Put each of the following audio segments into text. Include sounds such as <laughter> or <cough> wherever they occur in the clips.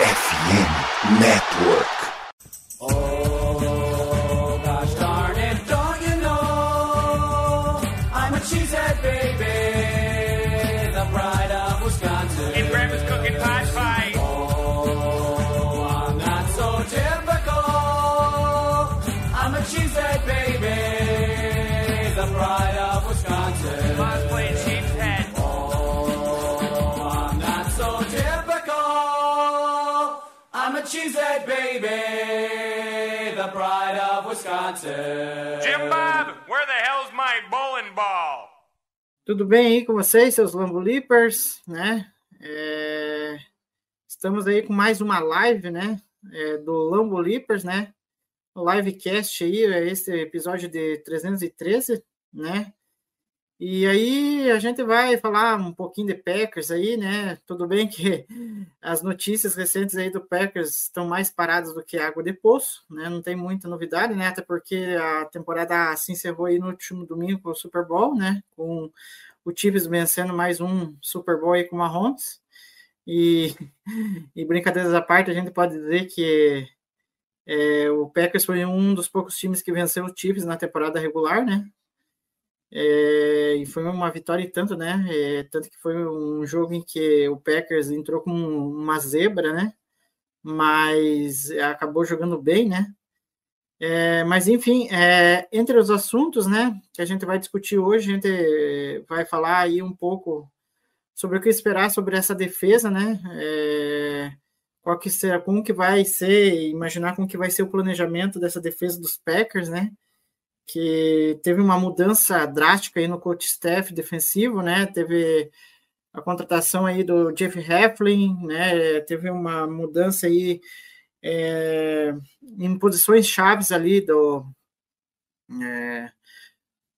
FM Network. Baby, the pride of Wisconsin. Jim Bob, where the hell's my bowling ball? Tudo bem aí com vocês, seus Lambo Leapers, né? É, Estamos aí com mais uma live, né? é, do Lambo Leapers, né? O livecast aí, é esse episódio de 313, né? E aí a gente vai falar um pouquinho de Packers aí, né? Tudo bem que <laughs> as notícias recentes aí do Packers estão mais paradas do que água de poço, né? Não tem muita novidade, né? Até porque a temporada se encerrou aí no último domingo com o Super Bowl, né? Com o Chiefs vencendo mais um Super Bowl aí com o Mahomes. E, <laughs> e brincadeiras à parte, a gente pode dizer que é, o Packers foi um dos poucos times que venceu o Chiefs na temporada regular, né? É, e foi uma vitória e tanto, né? É, tanto que foi um jogo em que o Packers entrou com uma zebra, né? Mas acabou jogando bem, né? É, mas enfim, é, entre os assuntos, né, que a gente vai discutir hoje, a gente vai falar aí um pouco sobre o que esperar sobre essa defesa, né? É, qual que será, como que vai ser, imaginar como que vai ser o planejamento dessa defesa dos Packers, né? Que teve uma mudança drástica aí no coach staff defensivo, né? Teve a contratação aí do Jeff Heflin, né? Teve uma mudança aí é, em posições chaves ali do é,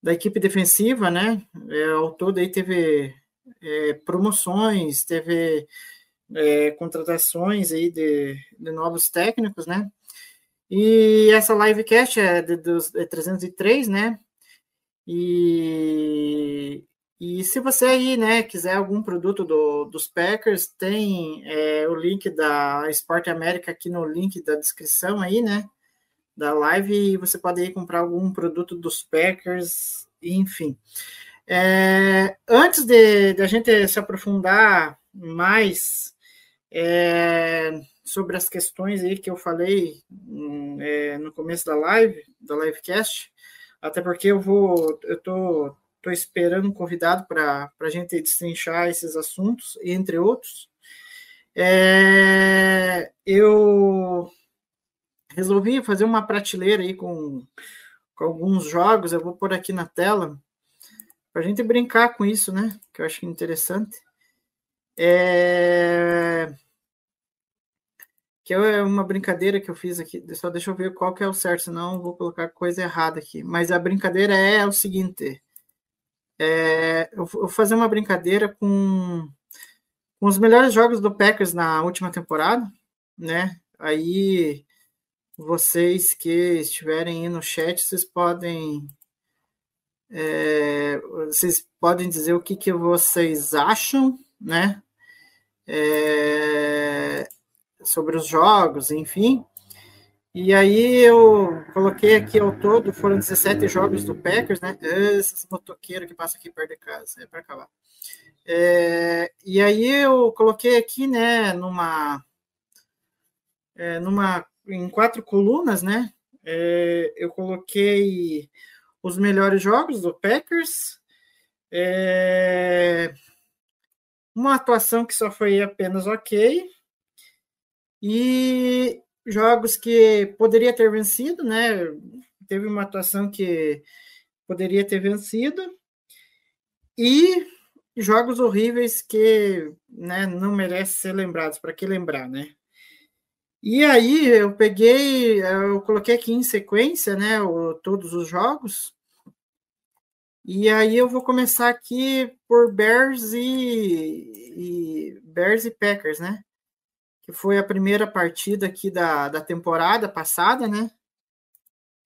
da equipe defensiva, né? É, ao todo aí teve é, promoções, teve é, contratações aí de, de, novos técnicos, né? E essa livecast é de, dos é 303, né? E, e se você aí, né, quiser algum produto do, dos Packers, tem é, o link da Sport América aqui no link da descrição aí, né? Da live, e você pode aí comprar algum produto dos Packers, enfim. É, antes de, de, a gente se aprofundar mais é, sobre as questões aí que eu falei é, no começo da live, da livecast, até porque eu vou, eu tô, tô esperando um convidado para a gente destrinchar esses assuntos, entre outros. É, eu resolvi fazer uma prateleira aí com, com alguns jogos, eu vou pôr aqui na tela para a gente brincar com isso, né? Que eu acho interessante. É... Que é uma brincadeira que eu fiz aqui. Só deixa eu ver qual que é o certo, senão vou colocar coisa errada aqui. Mas a brincadeira é o seguinte: é... eu vou fazer uma brincadeira com... com os melhores jogos do Packers na última temporada, né? Aí vocês que estiverem aí no chat, vocês podem é, vocês podem dizer o que, que vocês acham, né? É, sobre os jogos, enfim. E aí eu coloquei aqui ao todo, foram 17 jogos do Packers, né? Esses motoqueiros que passam aqui perto de casa, é para acabar. É, e aí eu coloquei aqui, né, numa, é, numa, em quatro colunas, né? É, eu coloquei os melhores jogos do Packers. É... Uma atuação que só foi apenas ok. E jogos que poderia ter vencido, né? Teve uma atuação que poderia ter vencido. E jogos horríveis que né, não merecem ser lembrados. Para que lembrar, né? E aí eu peguei, eu coloquei aqui em sequência, né, o, todos os jogos. E aí eu vou começar aqui por Bears e, e Bears e Packers, né? Que foi a primeira partida aqui da, da temporada passada, né?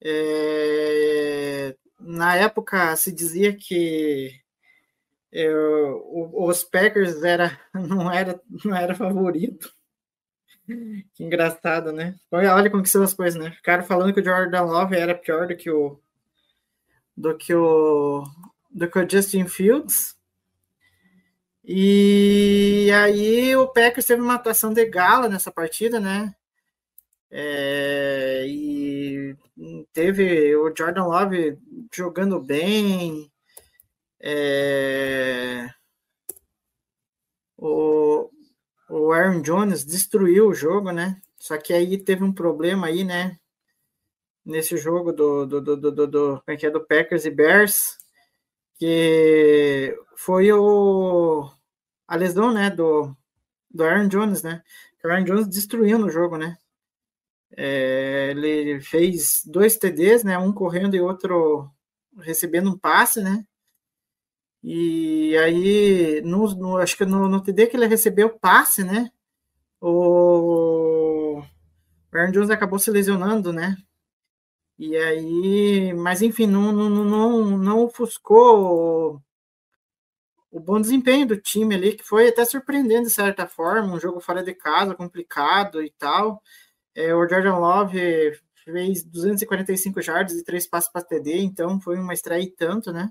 É, na época se dizia que eu, os Packers era, <laughs> não, era, não era favorito. Que engraçado, né? Olha, olha como que são as coisas, né? Ficaram falando que o Jordan Love era pior do que o do que o do que o Justin Fields. E aí o Packers teve uma atuação de gala nessa partida, né? É, e teve o Jordan Love jogando bem. É, o, o Aaron Jones destruiu o jogo, né? Só que aí teve um problema aí, né? Nesse jogo do, do, do, do, do, do, é é, do Packers e Bears, que foi o, a lesão, né, do, do Aaron Jones, né? O Aaron Jones destruiu no jogo, né? É, ele fez dois TDs, né? Um correndo e outro recebendo um passe, né? E aí, no, no, acho que no, no TD que ele recebeu o passe, né? O Aaron Jones acabou se lesionando, né? E aí, mas enfim, não, não, não, não ofuscou o, bom desempenho do time ali, que foi até surpreendendo de certa forma, um jogo fora de casa, complicado e tal. É, o Jordan Love fez 245 jardas e três passos para TD, então foi uma estreia tanto, né?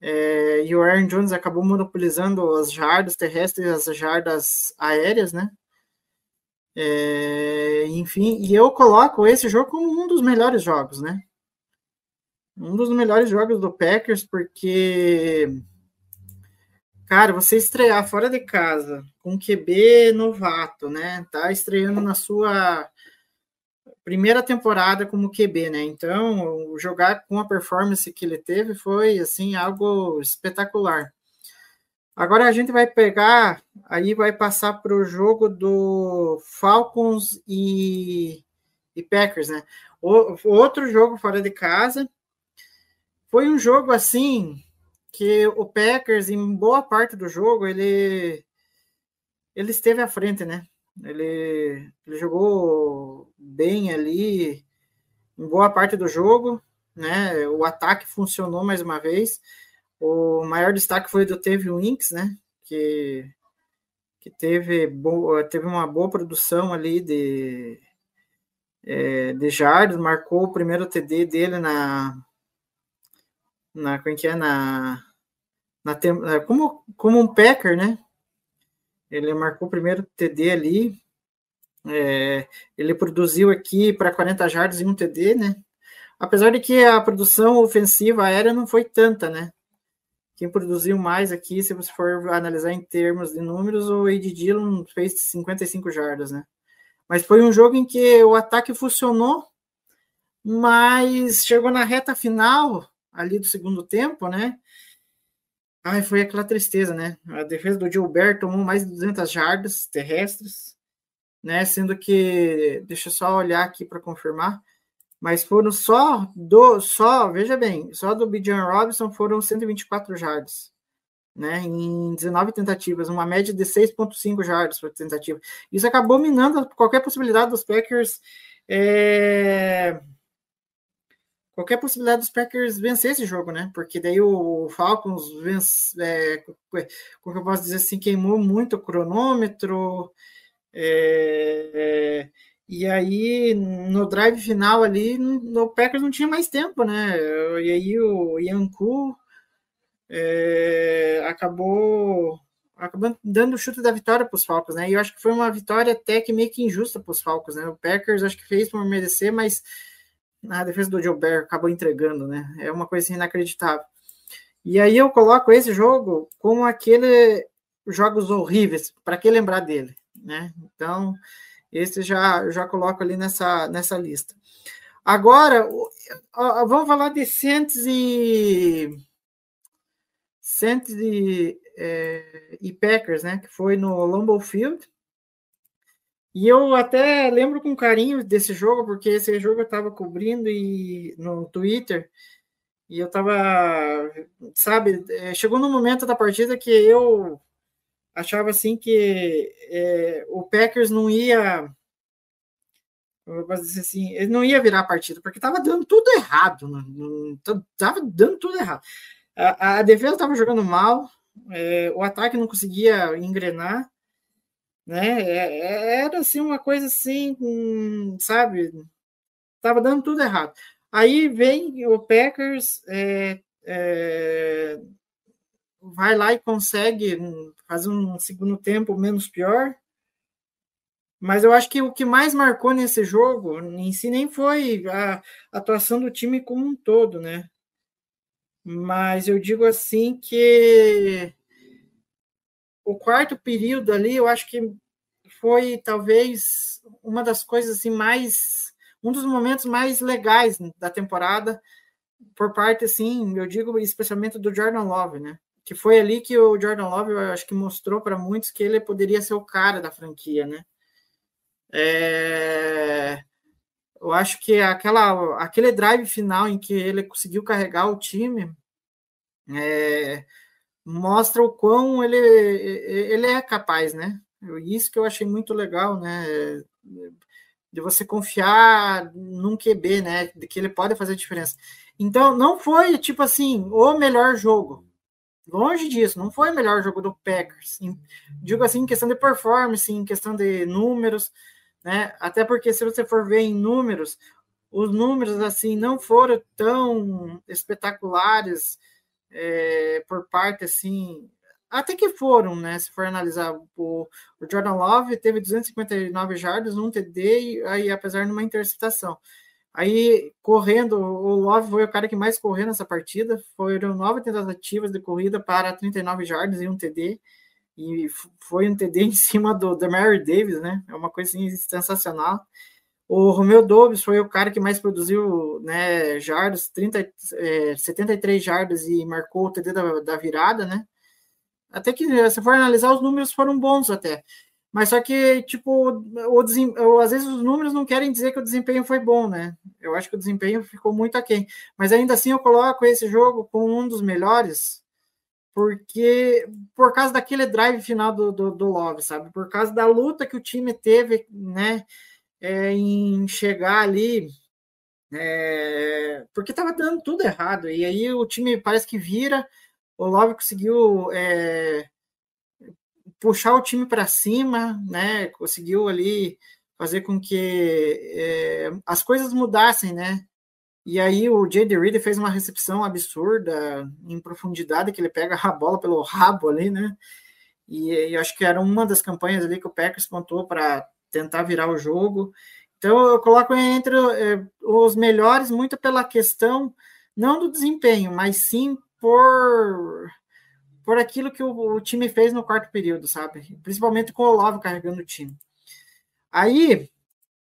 É, e o Aaron Jones acabou monopolizando as jardas terrestres e as jardas aéreas, né? É, enfim, e eu coloco esse jogo como um dos melhores jogos, né? Um dos melhores jogos do Packers, porque, cara, você estrear fora de casa com QB novato, né? Tá estreando na sua primeira temporada como QB, né? Então, jogar com a performance que ele teve foi assim algo espetacular. Agora a gente vai pegar, aí vai passar para o jogo do Falcons e, e Packers, né? O, outro jogo fora de casa. Foi um jogo assim que o Packers, em boa parte do jogo, ele, ele esteve à frente, né? Ele, ele jogou bem ali em boa parte do jogo, né? O ataque funcionou mais uma vez. O maior destaque foi do Teve Winks, né? Que, que teve, teve uma boa produção ali de, é, de jardas, marcou o primeiro TD dele na. na como é que é? Na, na, como, como um Packer, né? Ele marcou o primeiro TD ali. É, ele produziu aqui para 40 jardas e um TD, né? Apesar de que a produção ofensiva aérea não foi tanta, né? Quem produziu mais aqui, se você for analisar em termos de números, o Ed Dillon fez 55 jardas, né? Mas foi um jogo em que o ataque funcionou, mas chegou na reta final ali do segundo tempo, né? Ai, foi aquela tristeza, né? A defesa do Gilbert tomou mais de 200 jardas terrestres, né? Sendo que, deixa eu só olhar aqui para confirmar, mas foram só do, só, veja bem, só do Bijan Robinson foram 124 jardas, né? Em 19 tentativas, uma média de 6,5 jardas por tentativa. Isso acabou minando qualquer possibilidade dos Packers. É qualquer possibilidade dos Packers vencer esse jogo, né? Porque daí o Falcons vence, é, como eu posso dizer assim, queimou muito o cronômetro. É, e aí, no drive final ali, no Packers não tinha mais tempo, né? E aí o Yanku é, acabou acabando dando o chute da vitória para os Falcons, né? E eu acho que foi uma vitória até que meio que injusta para os Falcons, né? O Packers acho que fez por merecer, mas a defesa do Gilbert acabou entregando, né? É uma coisa inacreditável. E aí eu coloco esse jogo como aquele jogos horríveis, para que lembrar dele, né? Então, esse já já coloco ali nessa nessa lista. Agora, vamos falar de Saints e Saints e, é, e Packers, né? Que foi no Lambeau Field. E eu até lembro com carinho desse jogo, porque esse jogo eu estava cobrindo e no Twitter, e eu estava, sabe, é, chegou no momento da partida que eu achava assim que é, o Packers não ia, dizer assim, ele não ia virar a partida, porque estava dando tudo errado, estava dando tudo errado. A, a defesa estava jogando mal, é, o ataque não conseguia engrenar, né? É, é, era assim uma coisa assim, sabe? Tava dando tudo errado. Aí vem o Packers, é, é, vai lá e consegue fazer um segundo tempo menos pior. Mas eu acho que o que mais marcou nesse jogo em si nem foi a atuação do time como um todo, né? Mas eu digo assim que o quarto período ali, eu acho que foi talvez uma das coisas assim mais um dos momentos mais legais da temporada por parte assim, eu digo especialmente do Jordan Love, né? Que foi ali que o Jordan Love, eu acho que mostrou para muitos que ele poderia ser o cara da franquia, né? É... Eu acho que aquela, aquele drive final em que ele conseguiu carregar o time é... mostra o quão ele, ele é capaz, né? Isso que eu achei muito legal, né? De você confiar num QB, né? De que ele pode fazer diferença. Então, não foi, tipo assim, o melhor jogo. Longe disso, não foi o melhor jogo do Packers. Digo assim, em questão de performance, em questão de números, né? Até porque se você for ver em números, os números assim não foram tão espetaculares é, por parte assim até que foram, né? Se for analisar, o, o Jordan Love teve 259 jardas, um TD, e aí, apesar de uma interceptação. Aí, correndo, o Love foi o cara que mais correu nessa partida. Foram nove tentativas de corrida para 39 jardas e um TD. E foi um TD <laughs> em cima do, do Mary Davis, né? É uma coisa assim, sensacional. O Romeu Dobbs foi o cara que mais produziu né, jardas, 30, é, 73 jardas e marcou o TD da, da virada, né? Até que, se for analisar, os números foram bons até. Mas só que, tipo, o desem... às vezes os números não querem dizer que o desempenho foi bom, né? Eu acho que o desempenho ficou muito aquém. Mas ainda assim eu coloco esse jogo como um dos melhores, porque por causa daquele drive final do, do, do Love, sabe? Por causa da luta que o time teve, né? É, em chegar ali. É, porque estava dando tudo errado. E aí o time parece que vira o Love conseguiu é, puxar o time para cima, né? Conseguiu ali fazer com que é, as coisas mudassem, né? E aí o J.D. Reed fez uma recepção absurda em profundidade, que ele pega a bola pelo rabo ali, né? E, e acho que era uma das campanhas ali que o Packers pontou para tentar virar o jogo. Então eu coloco entre é, os melhores muito pela questão não do desempenho, mas sim por por aquilo que o, o, time fez no quarto período, sabe? Principalmente com o Olavo carregando o time. Aí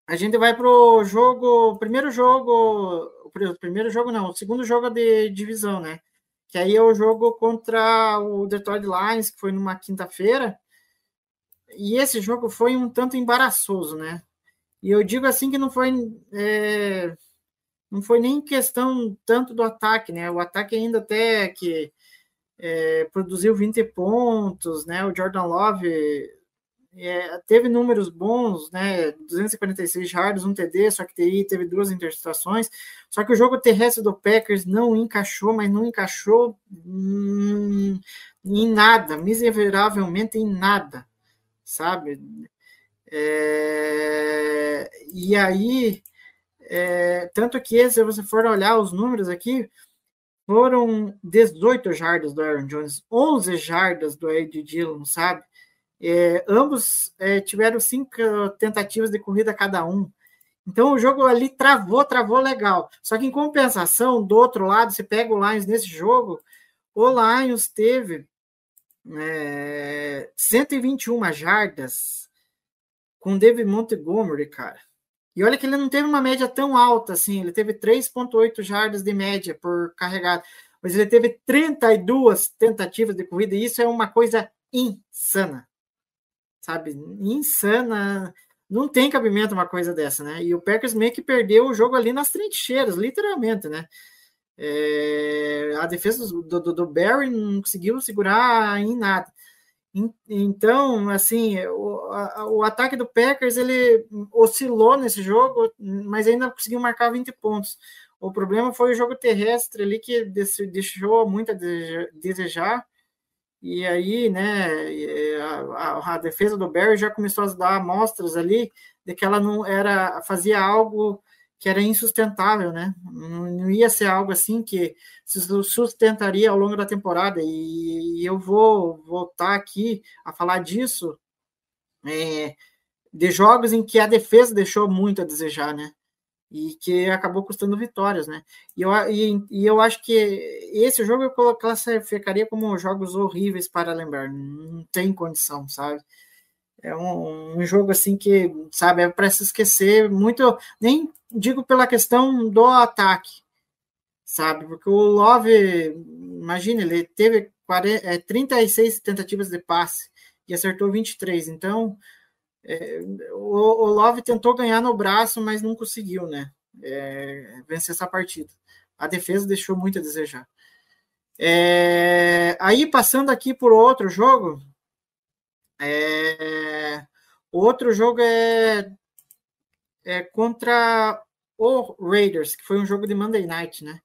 a gente vai pro jogo, primeiro jogo, o primeiro jogo não, o segundo jogo de divisão, né? Que aí é o jogo contra o Detroit Lions, que foi numa quinta-feira. E esse jogo foi um tanto embaraçoso, né? E eu digo assim que não foi é, não foi nem questão tanto do ataque, né? O ataque ainda até que é, produziu 20 pontos, né? O Jordan Love é, teve números bons, né? 246 jardas, um TD, só que aí teve duas interceptações. Só que o jogo terrestre do Packers não encaixou, mas não encaixou hum, em nada, miseravelmente em nada, sabe? É, e aí é, tanto que, se você for olhar os números aqui, foram 18 jardas do Aaron Jones, 11 jardas do Ed Dillon, sabe? É, ambos é, tiveram cinco tentativas de corrida cada um. Então o jogo ali travou, travou legal. Só que em compensação, do outro lado, você pega o Lions nesse jogo, o Lions teve é, 121 jardas com David Montgomery, cara. E olha que ele não teve uma média tão alta assim, ele teve 3,8 jardas de média por carregado, mas ele teve 32 tentativas de corrida, e isso é uma coisa insana, sabe? Insana. Não tem cabimento uma coisa dessa, né? E o Packers meio que perdeu o jogo ali nas trincheiras, literalmente, né? É, a defesa do, do, do Barry não conseguiu segurar em nada. Então, assim, o, a, o ataque do Packers ele oscilou nesse jogo, mas ainda conseguiu marcar 20 pontos. O problema foi o jogo terrestre ali que deixou muito a desejar. E aí, né, a, a, defesa do Barry já começou a dar amostras ali de que ela não era, fazia algo que era insustentável, né? Não ia ser algo assim que se sustentaria ao longo da temporada. E, eu vou voltar aqui a falar disso, é, de jogos em que a defesa deixou muito a desejar, né? E que acabou custando vitórias, né? E eu, e, e eu acho que esse jogo eu classificaria como jogos horríveis para lembrar. Não tem condição, sabe? É um, um, jogo assim que, sabe, é para se esquecer muito, nem digo pela questão do ataque, sabe? Porque o Love, imagina, ele teve 40, é, 36 tentativas de passe e acertou 23. Então, é, o, o, Love tentou ganhar no braço, mas não conseguiu, né? É, vencer essa partida. A defesa deixou muito a desejar. É, aí, passando aqui por outro jogo, é, outro jogo é é, contra o Raiders, que foi um jogo de Monday Night, né?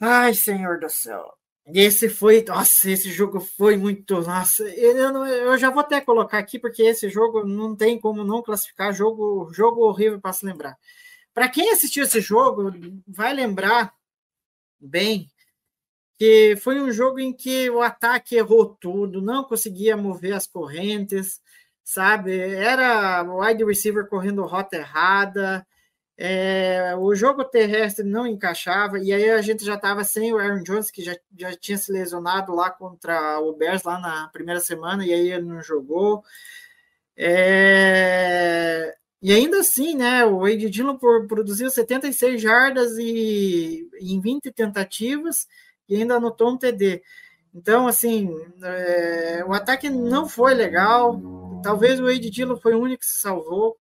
Ai, senhor do céu. Esse foi, nossa, esse jogo foi muito, nossa, eu, eu já vou até colocar aqui porque esse jogo não tem como não classificar jogo, jogo horrível para se lembrar. Para quem assistiu esse jogo, vai lembrar bem que foi um jogo em que o ataque errou tudo, não conseguia mover as correntes, sabe? Era wide receiver correndo rota errada, é, o jogo terrestre não encaixava, e aí a gente já estava sem o Aaron Jones, que já, já tinha se lesionado lá contra o Bears lá na primeira semana, e aí ele não jogou. É, e ainda assim, né, o Wade Dillon produziu 76 jardas e, em 20 tentativas e ainda anotou um TD. Então, assim, é, o ataque não foi legal. Talvez o Wade Dillon foi o único que se salvou,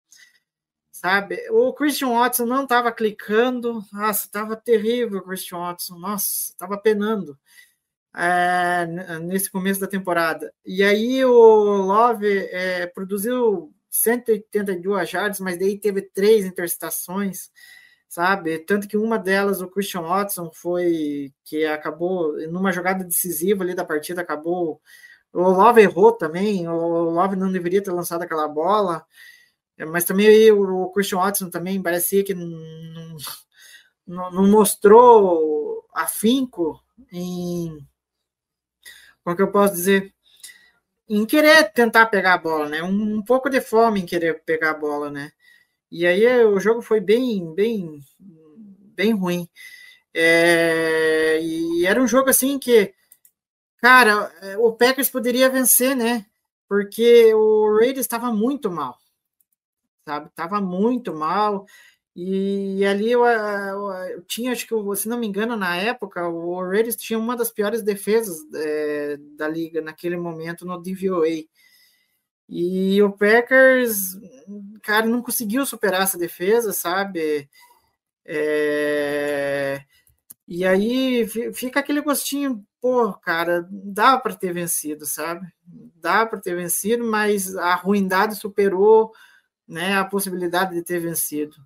sabe? O Christian Watson não estava clicando. Nossa, estava terrível o Christian Watson. Nossa, estava penando é, nesse começo da temporada. E aí o Love é, produziu 182 jardas, mas daí teve três interceptações sabe? Tanto que uma delas, o Christian Watson, foi que acabou numa jogada decisiva ali da partida, acabou. O Love errou também, o Love não deveria ter lançado aquela bola, mas também o Christian Watson também parecia que não, não, não mostrou afinco em. Como é que eu posso dizer? Em querer tentar pegar a bola, né? Um, um pouco de fome em querer pegar a bola, né? E aí eh, o jogo foi bem, bem, bem ruim. É, e era um jogo assim que, cara, eh, o Packers poderia vencer, né? Porque o Raiders estava muito mal, sabe? Tava muito mal. E ali eu, eu, eu, tinha, acho que, se não me engano, na época, o Raiders tinha uma das piores defesas é, da liga naquele momento no DVOA. E o Packers, cara, não conseguiu superar essa defesa, sabe? É... E aí fica aquele gostinho, pô, cara, dá para ter vencido, sabe? Dá para ter vencido, mas a ruindade superou né, a possibilidade de ter vencido.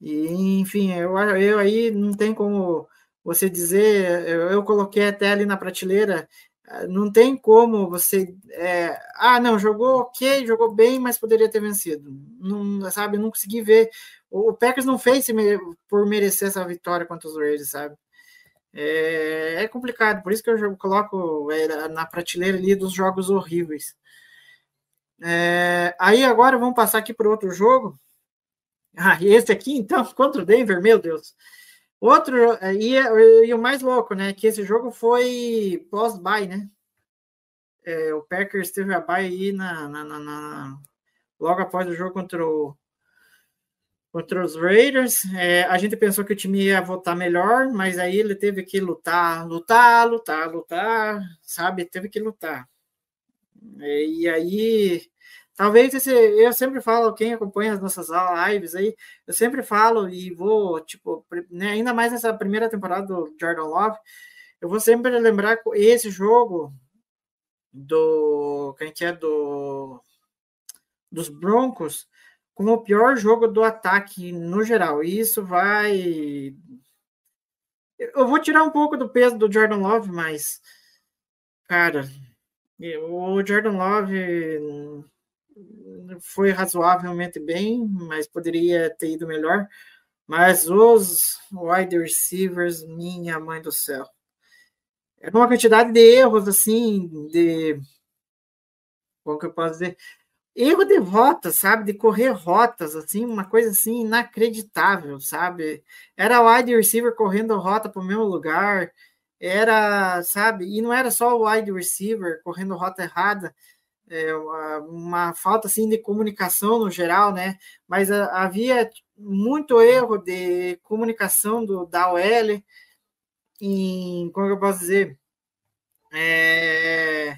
E, enfim, eu, eu aí não tem como você dizer, eu, eu coloquei até ali na prateleira não tem como você. É, ah, não, jogou ok, jogou bem, mas poderia ter vencido. Não, sabe, não consegui ver. O Packers não fez por merecer essa vitória contra os Raiders, sabe? É, é, complicado, por isso que eu coloco é, na prateleira ali dos jogos horríveis. É, aí agora vamos passar aqui para outro jogo. Ah, esse aqui então, <laughs> contra o Denver, meu Deus. Outro, e, e, o mais louco, né? Que esse jogo foi pós-bye, né? É, o Packers teve a bye aí na, na, na, na, logo após o jogo contra, o, contra os Raiders. É, a gente pensou que o time ia voltar melhor, mas aí ele teve que lutar, lutar, lutar, lutar, sabe? Teve que lutar. É, e aí Talvez esse, eu sempre falo, quem acompanha as nossas lives aí, eu sempre falo e vou, tipo, né, ainda mais nessa primeira temporada do Jordan Love, eu vou sempre lembrar esse jogo do, quem que é, do, dos Broncos, como o pior jogo do ataque no geral. E isso vai. Eu vou tirar um pouco do peso do Jordan Love, mas Cara, o Jordan Love foi razoavelmente bem, mas poderia ter ido melhor. Mas os wide receivers, minha mãe do céu. É uma quantidade de erros, assim, de. Como que eu posso dizer? Erro de rota, sabe? De correr rotas, assim, uma coisa assim inacreditável, sabe? Era wide receiver correndo rota para o mesmo lugar, era, sabe? E não era só o wide receiver correndo rota errada, é, uma, uma, falta assim de comunicação no geral, né? Mas a, havia muito erro de comunicação do da OL em como eu posso dizer é,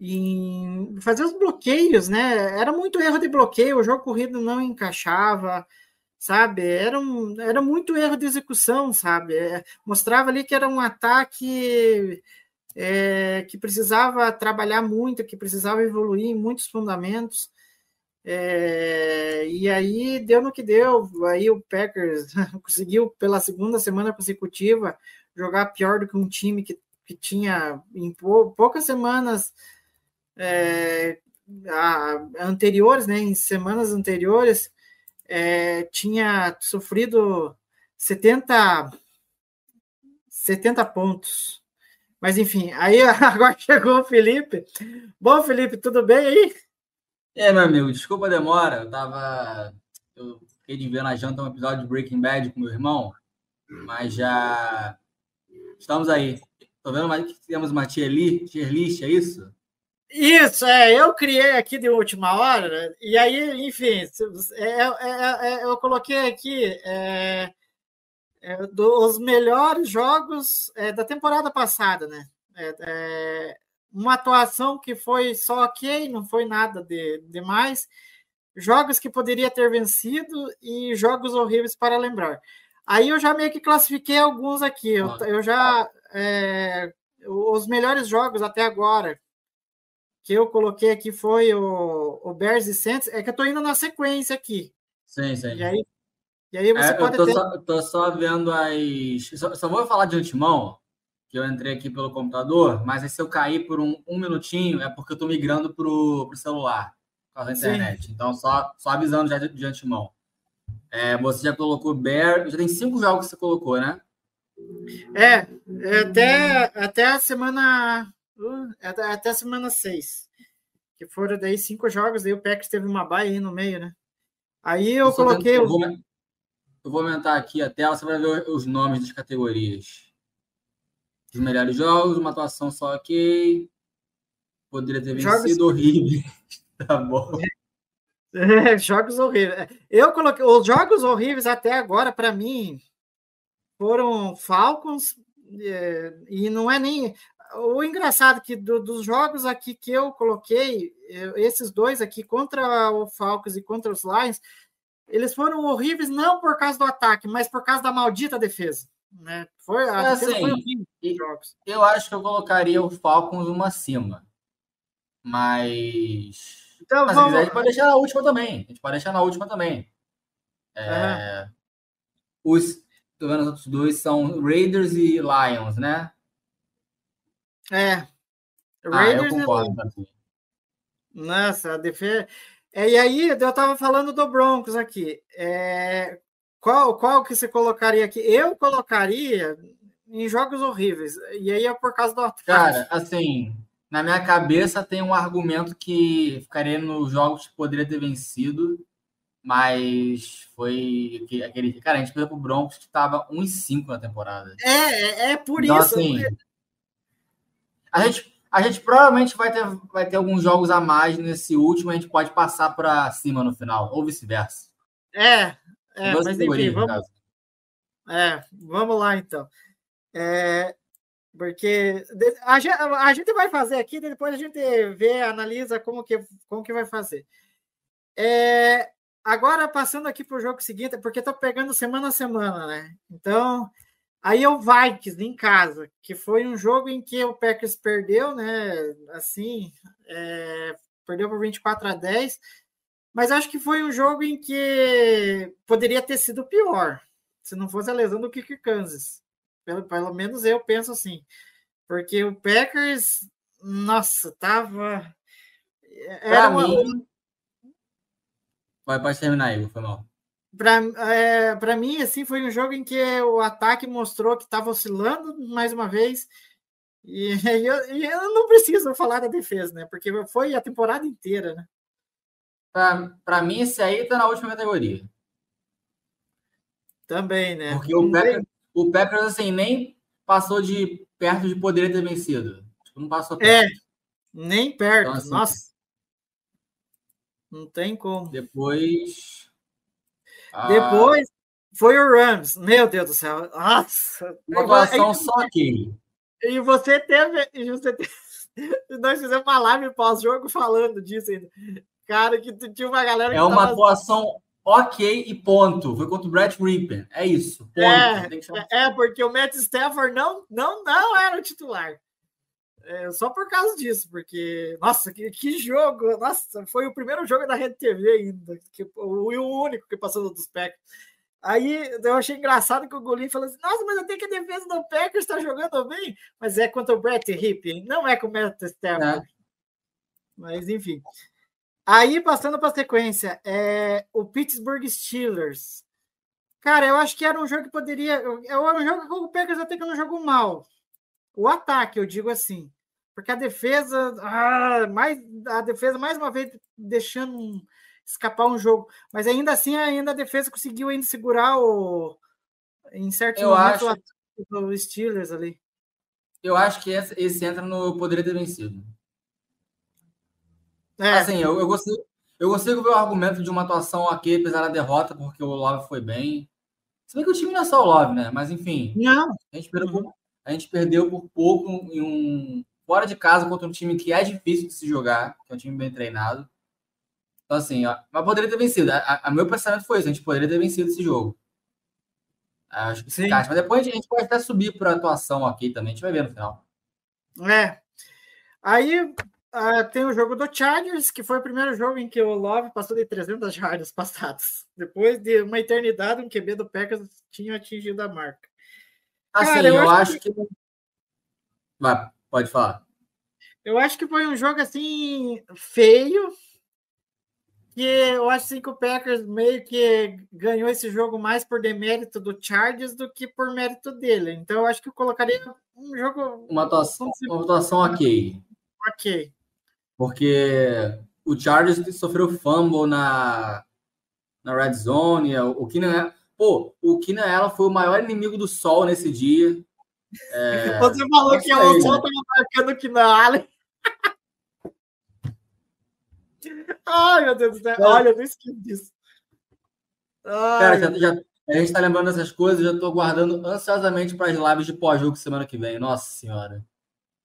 em fazer os bloqueios, né? Era muito erro de bloqueio, o jogo corrido não encaixava, sabe? Era, um, era muito erro de execução, sabe? É, mostrava ali que era um ataque é, que precisava trabalhar muito, que precisava evoluir em muitos fundamentos. É, e aí deu no que deu. Aí o Packers <laughs> conseguiu, pela segunda semana consecutiva, jogar pior do que um time que, que tinha em poucas semanas é, anteriores, né, em semanas anteriores, é, tinha sofrido 70, 70 pontos. Mas enfim, aí <laughs> agora chegou o Felipe. Bom, Felipe, tudo bem aí? É, meu amigo, desculpa a demora. Eu tava. Eu fiquei de ver na janta um episódio de Breaking Bad com meu irmão, mas já estamos aí. Tô vendo que temos uma tier list, é isso? Isso, é, eu criei aqui de última hora, né? e aí, enfim, é, é, é, eu coloquei aqui é, é, dos melhores jogos é, da temporada passada, né? É, é, uma atuação que foi só ok, não foi nada de demais. Jogos que poderia ter vencido e jogos horríveis para lembrar. Aí eu já meio que classifiquei alguns aqui. Eu, eu já. É, os melhores jogos até agora que eu coloquei aqui foi o, o Bears e Saints. É que eu estou indo na sequência aqui. Sim, sim. E aí, e aí você é, pode eu tô, ter... só, tô só vendo as. Só, só, vou falar de antemão, que eu entrei aqui pelo computador, mas aí se eu cair por um, um minutinho é porque eu tô migrando pro, pro celular, por causa da internet. Sim. Então, só, só avisando já de, de antemão. É, você já colocou Bear, já tem cinco jogos que você colocou, né? É, é até, até a semana. Uh, até a semana seis. Que foram daí cinco jogos, aí o Packers teve uma baia aí no meio, né? Aí eu, eu coloquei. Eu vou, eu vou aumentar aqui a tela, você vai ver os nomes das categorias. Os melhores jogos, uma atuação só ok. Poderia ter vencido jogos... horrível. <laughs> tá bom. É, jogos horríveis. Eu coloquei os jogos horríveis até agora, para mim, foram Falcons, é, e não é nem. O engraçado é que do, dos jogos aqui que eu coloquei, esses dois aqui contra o Falcons e contra os Lions, eles foram horríveis não por causa do ataque, mas por causa da maldita defesa. Né? Foi, a é defesa assim, foi horrível Eu acho que eu colocaria o Falcons uma acima. Mas. Então, mas vamos... a gente pode deixar na última também. A gente pode deixar na última também. É... Uhum. Os, os outros dois são Raiders e Lions, né? É. Raiders ah, eu concordo. Nossa, a defesa. É, e aí, eu estava falando do Broncos aqui. É, qual, qual que você colocaria aqui? Eu colocaria em jogos horríveis. E aí é por causa do ataque. Cara, assim, na minha cabeça tem um argumento que ficaria nos jogos que poderia ter vencido, mas foi aquele. Cara, a gente perdeu pro Broncos que estava 1-5 na temporada. É, é, é por então, isso. Assim, a gente a gente provavelmente vai ter, vai ter alguns jogos a mais nesse último, a gente pode passar para cima no final, ou vice-versa. É, é mas enfim, vamos, é, vamos lá então. É, porque a gente, a gente vai fazer aqui, depois a gente vê, analisa como que, como que vai fazer. É, agora, passando aqui para o jogo seguinte, porque estou pegando semana a semana, né? Então, Aí é o Vikings em casa, que foi um jogo em que o Packers perdeu, né? Assim, é, perdeu por 24 a 10, mas acho que foi um jogo em que poderia ter sido pior, se não fosse a lesão do Kicker Kansas. Pelo, pelo menos eu penso assim. Porque o Packers, nossa, tava. Pra Era uma, mim. Vai, pode terminar aí, foi mal. Para é, pra mim, assim, foi um jogo em que o ataque mostrou que estava oscilando mais uma vez. E, <laughs> e eu, e eu não preciso falar da defesa, né? Porque foi a temporada inteira, né? Pra mim, esse aí tá na última categoria. Também, né? Porque o Packers, o Packers, assim, nem passou de perto de poderia ter vencido. Tipo, não passou É, perto. nem perto. Então, assim, Nossa. Não tem como. Depois. Ah, Depois foi o Rams. Meu Deus do céu. Nossa. Uma só aqui. E você teve. E você teve <laughs> nós fizemos uma live pós-jogo falando disso ainda. Cara, que tinha uma galera que É uma tava- atuação ok e ponto. Foi contra o Brett Rippen. É isso. Ponto. É, chamar- É, porque o Matt Stafford não, não, não era o titular. É, só por causa disso, porque, nossa, que, que jogo! Nossa, foi o primeiro jogo da Rede TV ainda, que, o, o único que passou dos Packers. Aí eu achei engraçado que o Golim falou assim: Nossa, mas até que a defesa do Packers está jogando bem, mas é contra o Brett Rippin, não é com o Matt Stafford. Mas enfim. Aí, passando para a sequência, é, o Pittsburgh Steelers. Cara, eu acho que era um jogo que poderia. É um jogo que o Packers até que não jogou mal. O ataque, eu digo assim. Porque a defesa. ah, mais, a defesa, mais uma vez, deixando escapar um jogo. Mas ainda assim, ainda a defesa conseguiu ainda segurar o. Em certos Eu momentos, o acho- do Steelers ali. Eu acho que esse, esse entra no poderia ter vencido. É, Assim, eu, eu gostei. Eu consigo ver o argumento de uma atuação ok, apesar da derrota, porque o Love foi bem. Se bem que o time não é só o Love, né? Mas enfim, não, a gente perdeu, por, a gente perdeu por pouco em um fora de casa contra um time que é difícil de se jogar, que é um time bem treinado. Então, assim, ó, mas poderia ter vencido. A, a- a meu pensamento foi isso: a gente poderia ter vencido esse jogo. Acho que se Sim. Mas depois a gente pode até subir para atuação ok também. A gente vai ver no final. É. Aí ah, tem o jogo do Chargers, que foi o primeiro jogo em que o Love passou de 300 jardas passadas. Depois de uma eternidade, um QB do Packers tinha atingido a marca. Assim, Cara, eu eu, acho acho que. Vai, pode falar. Eu acho que foi um jogo assim feio. Que eu acho assim, que o Packers meio que ganhou esse jogo mais por demérito do Chargers do que por mérito dele. Então eu acho que eu colocaria um jogo Uma atuação, uma atuação ok. ok. Porque o Chargers sofreu fumble na, na red zone. O Keenan, pô, o Keenan ela foi o maior inimigo do sol nesse dia. Você falou é que isso o aí, Sol né? estava marcando que na Allen. <laughs> Ai, meu Deus do céu. Olha, eu não esqueci disso. Ai, Cara, já, já- a gente tá lembrando dessas coisas, já tô guardando ansiosamente para as lives de pós-jogo semana que vem. Nossa senhora.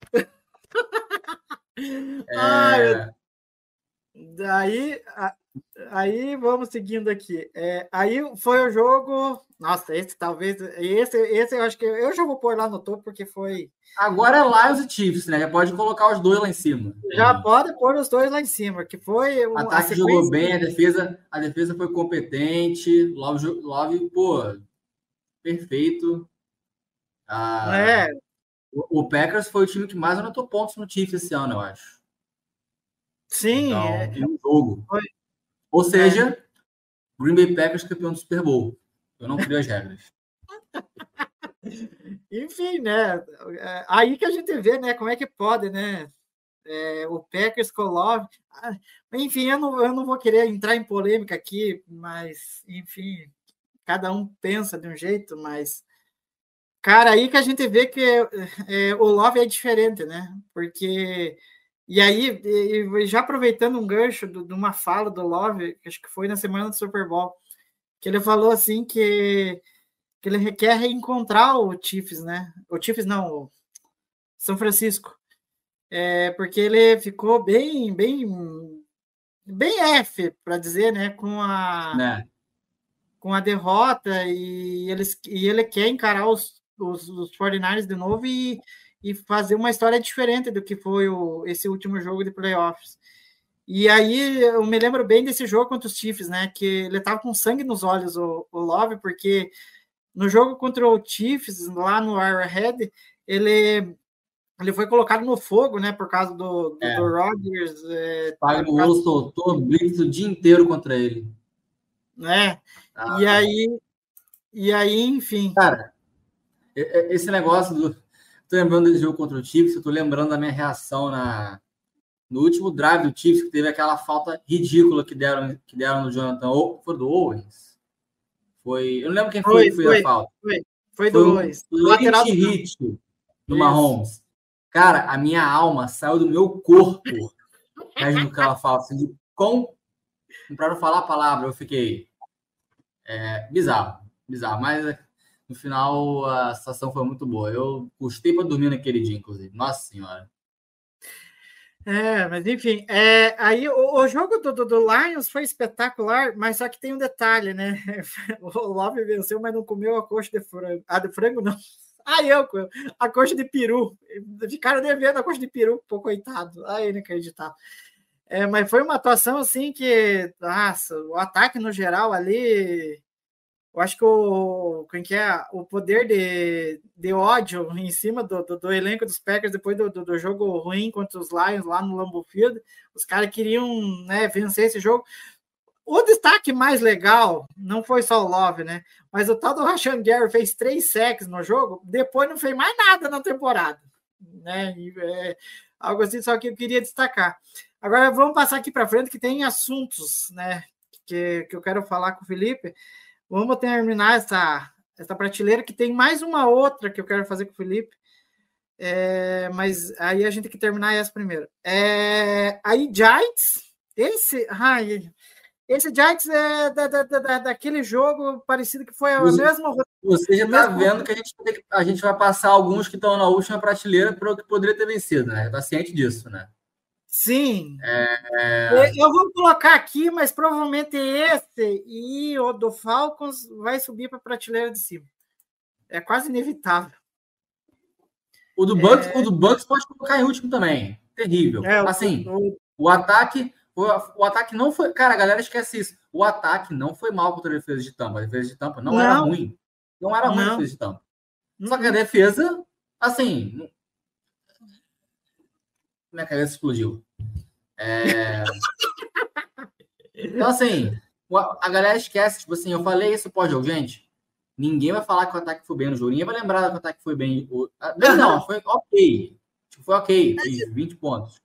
<laughs> ai, É, Daí, a- aí vamos seguindo aqui. É, aí foi o jogo. Nossa, esse talvez. Esse, esse eu acho que eu já vou pôr lá no topo, porque foi. agora é Lions e Chiefs, né? Já pode colocar os dois lá em cima. Já pode pôr os dois lá em cima, que foi. O um- a ataque sequência- jogou bem, a defesa, a defesa foi competente. Love, Love pô, perfeito. Ah, É, o, o Packers foi o time que mais anotou pontos no Chiefs esse ano, eu acho. sim. Então, é, em um jogo. Foi. Ou seja, Green Bay Packers campeão do Super Bowl. Eu não crio as regras. <laughs> Enfim, né? é, Aí que a gente vê, né? Como é que pode, né? é, o Packers com o Love. Ah, Enfim, eu não, eu não vou querer entrar em polêmica aqui, mas, enfim, cada um pensa de um jeito, mas. Cara, aí que a gente vê que é, o Love é diferente, né? Porque. E aí, e- já aproveitando um gancho do- de uma fala do Love, acho que foi na semana do Super Bowl, que ele falou assim que que ele quer reencontrar o Chiefs, né? O Chiefs não, o São Francisco. É, porque ele ficou bem, bem, bem F, para dizer, né? Com a, né? com a derrota e, eles, e ele quer encarar os, os, os 49ers de novo e, e fazer uma história diferente do que foi o, esse último jogo de playoffs. E aí eu me lembro bem desse jogo contra os Chiefs, né? Que ele tava com sangue nos olhos, o, o Love, porque no jogo contra o Chiefs, lá no Arrowhead, ele ele foi colocado no fogo, né? Por causa do, do, É. do Rodgers, é, por causa- soltou blitz o dia inteiro contra ele. né? Ah, E aí, e aí, enfim. Cara, esse negócio do. Tô lembrando desse jogo contra o Chiefs, eu tô lembrando da minha reação na, no último drive do Chiefs, que teve aquela falta ridícula que deram, que deram no Jonathan. Ou, foi do Owens? Foi. Eu não lembro quem foi, Foi, foi, a falta. Foi Foi do um Lois. Lateral late do hit do Isso. Mahomes. Cara, a minha alma saiu do meu corpo. Mas que ela fala assim, de com. Para não falar a palavra, eu fiquei. É, bizarro, bizarro. Mas no final a situação foi muito boa. Eu custei para dormir naquele dia, inclusive. Nossa Senhora. É, mas enfim, é, aí o, o jogo do, do, do Lions foi espetacular, mas só que tem um detalhe, né? <laughs> O Love venceu, mas não comeu a coxa de frango. Ah, de frango não. <laughs> Ah, eu, a coxa de peru. Ficaram devendo a coxa de peru, pô, coitado. Aí, inacreditável. É, mas foi uma atuação assim que, nossa, o ataque no geral ali, eu acho que o, quem que é, o poder de, de ódio em cima do, do, do elenco dos Packers depois do, do, do, jogo ruim contra os Lions lá no Lambeau Field, os caras queriam né, vencer esse jogo. O destaque mais legal não foi só o Love, né? Mas o tal do Rashan Gary fez três sacks no jogo, depois não fez mais nada na temporada, né? E, é, algo assim, só que eu queria destacar. Agora vamos passar aqui para frente que tem assuntos, né? Que, que eu quero falar com o Felipe. Vamos terminar essa, essa prateleira que tem mais uma outra que eu quero fazer com o Felipe. É, mas aí a gente tem que terminar essa primeiro. É, aí, Giants, esse. Ai, esse Giants é da, da, da, daquele jogo parecido que foi a Você- mesma. Você já tá Mesmo- vendo que a gente, a gente vai passar alguns que estão na última prateleira para o que poderia ter vencido, né? Tá ciente disso, né? Sim. É, Eu vou colocar aqui, mas provavelmente esse e o do Falcons vai subir para a prateleira de cima. É quase inevitável. o, do Bucks, o do Bucks pode colocar em último também. Terrível. É, assim, o- o ataque. O, o ataque não foi. Cara, a galera esquece isso. O ataque não foi mal contra a defesa de tampa. A defesa de tampa não, era Não. ruim. Não era ruim a defesa de tampa. Só que a defesa, assim. Não- Minha cabeça explodiu. É... Então, assim, a galera esquece, tipo assim, eu falei isso pós-jogo, gente. Ninguém vai falar que o ataque foi bem no jogo, ninguém vai lembrar que o ataque foi bem. O... Bem, não, foi ok. Tipo, foi ok, fez 20 pontos.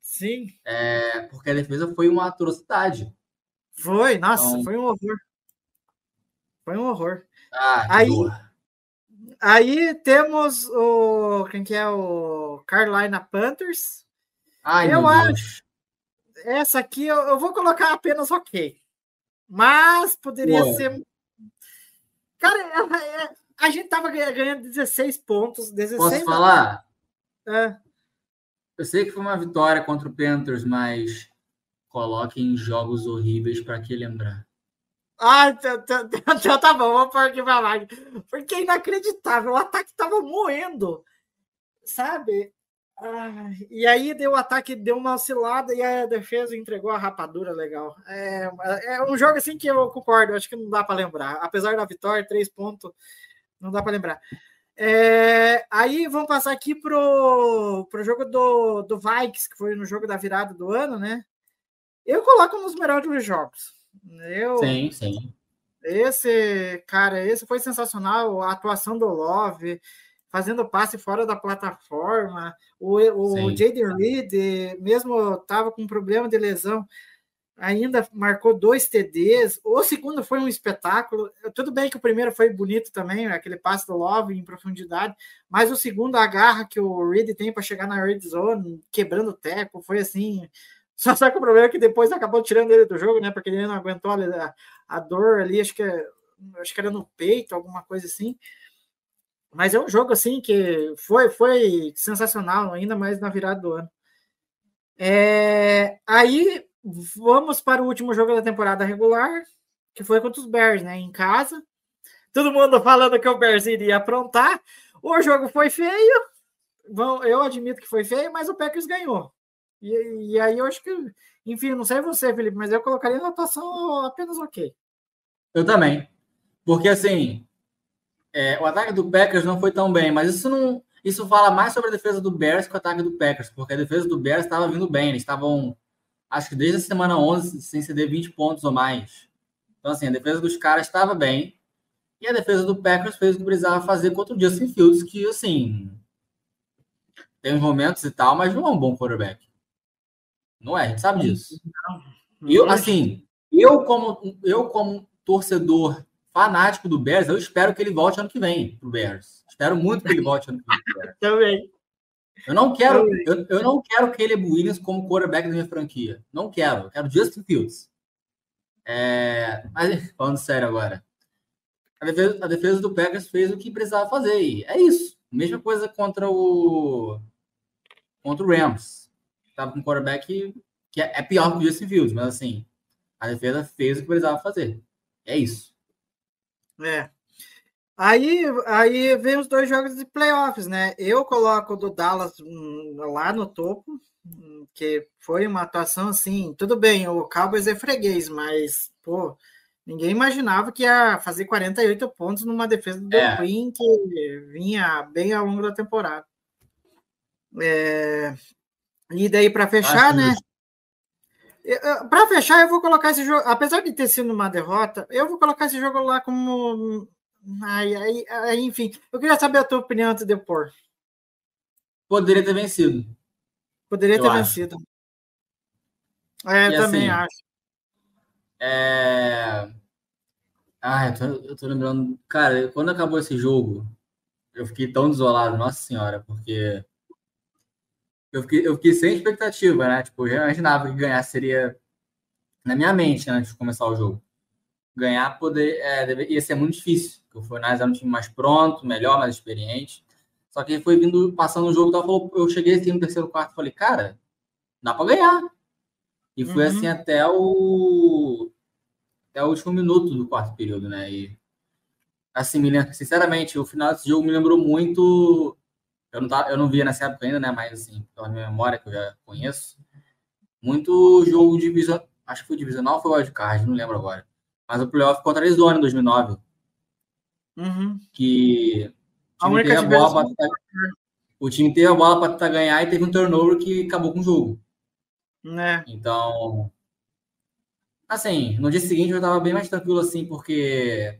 Sim, É, porque a defesa foi uma atrocidade. foi. Nossa, Então- foi um horror. Foi um horror. Ah, Aí-. Aí temos o. Quem que é o Carolina Panthers. Ai, eu acho- Deus. Essa aqui eu, eu vou colocar apenas ok. Mas poderia Pô. ser. Cara, é- é- a gente tava ganha- ganhando 16 pontos. 16 Posso falar? É. Eu sei que foi uma vitória contra o Panthers, mas coloque em jogos horríveis para que lembrar. Ah, <laughs> então, então tá bom, vou pôr aqui pra lá. Porque é inacreditável, o ataque tava moendo, sabe? Ah, e aí deu o ataque, deu uma oscilada e a defesa entregou a rapadura legal. É, é um jogo assim que eu concordo, acho que não dá para lembrar. Apesar da vitória, três pontos, não dá para lembrar. É, aí vamos passar aqui pro, pro jogo do, do Vikings, que foi no jogo da virada do ano, né? Eu coloco nos melhores jogos. Eu, Sim, sim. esse, cara, esse foi sensacional. A atuação do Love, fazendo passe fora da plataforma. O, o. Jaden Reed, mesmo estava com problema de lesão, ainda marcou dois TDs. O segundo foi um espetáculo. Tudo bem que o primeiro foi bonito também, aquele passe do Love em profundidade, mas o segundo, a garra que o Reed tem para chegar na red zone, quebrando o teco, foi assim. <laughs> Só só que o problema é que depois acabou tirando ele do jogo, né? Porque ele não aguentou a, a dor ali, acho que, acho que era no peito, alguma coisa assim. Mas é um jogo assim que foi, foi sensacional, ainda mais na virada do ano. É, aí vamos para o último jogo da temporada regular, que foi contra os Bears, né? Em casa. Todo mundo falando que o Bears iria aprontar. O jogo foi feio. Bom, eu admito que foi feio, mas o Packers ganhou. E, e aí eu acho que, enfim, não sei você, Felipe, mas eu colocaria na atuação apenas ok. Eu também. Porque, assim, é, o ataque do Packers não foi tão bem, mas isso não. Isso fala mais sobre a defesa do Bears que o ataque do Packers, porque a defesa do Bears estava vindo bem. Eles estavam, acho que desde a semana 11, sem ceder 20 pontos ou mais. Então, assim, a defesa dos caras estava bem. E a defesa do Packers fez o que precisava fazer contra o Justin Fields, que, assim, tem uns momentos e tal, mas não é um bom quarterback. Não é, a gente sabe disso. Eu, assim, eu como, eu como torcedor fanático do Bears, eu espero que ele volte ano que vem pro Bears. Espero muito que ele volte ano que vem pro Bears. Também. Eu não quero, eu, eu não quero Caleb Williams como quarterback da minha franquia. Não quero. Eu quero Justin Fields. É, mas falando sério agora. A defesa, a defesa do Packers fez o que precisava fazer. E é isso. Mesma coisa contra o contra o Rams. Tava com um quarterback que é, é pior que o Justin Fields, mas assim, a defesa fez o que precisava fazer. É isso. É. Aí, aí vem os dois jogos de playoffs, né? Eu coloco o do Dallas hum, lá no topo, hum, que foi uma atuação assim. Tudo bem, o Cowboys é freguês, mas, pô, ninguém imaginava que ia fazer 48 pontos numa defesa do É. Queen que vinha bem ao longo da temporada. É, E daí, para fechar, Acho né? justo. Para fechar, eu vou colocar esse jogo, apesar de ter sido uma derrota, eu vou colocar esse jogo lá como. Ai, ai, ai, enfim, eu queria saber a tua opinião antes de eu pôr. Poderia ter vencido. Poderia Eu ter acho. vencido. É, E também assim, acho. É... Ah, eu tô, eu tô lembrando. Cara, quando acabou esse jogo, eu fiquei tão desolado, nossa senhora, porque eu fiquei, eu fiquei sem expectativa, né? Tipo, eu já imaginava que ganhar seria na minha mente, né, antes de começar o jogo. Ganhar poder, é, deve- ia ser muito difícil, porque o Fornais era um time mais pronto, melhor, mais experiente. Só que foi vindo, passando o jogo, tal, falou, eu cheguei assim no terceiro quarto e falei, cara, dá pra ganhar. E foi Uhum. assim até o até o último minuto do quarto período, né? E assim, me sinceramente, o final desse jogo me lembrou muito. Eu não, tava, eu não via nessa época ainda, né? Mas assim, pela minha memória que eu já conheço, muito jogo divisional. Acho que foi divisional ou foi wildcard, não lembro agora. Mas o playoff contra a Arizona em 2009, Uhum. que o A time única teve a bola para o time teve a bola para tentar ganhar e teve um turnover que acabou com o jogo. Né? Então, assim, no dia seguinte eu tava bem mais tranquilo, assim, porque.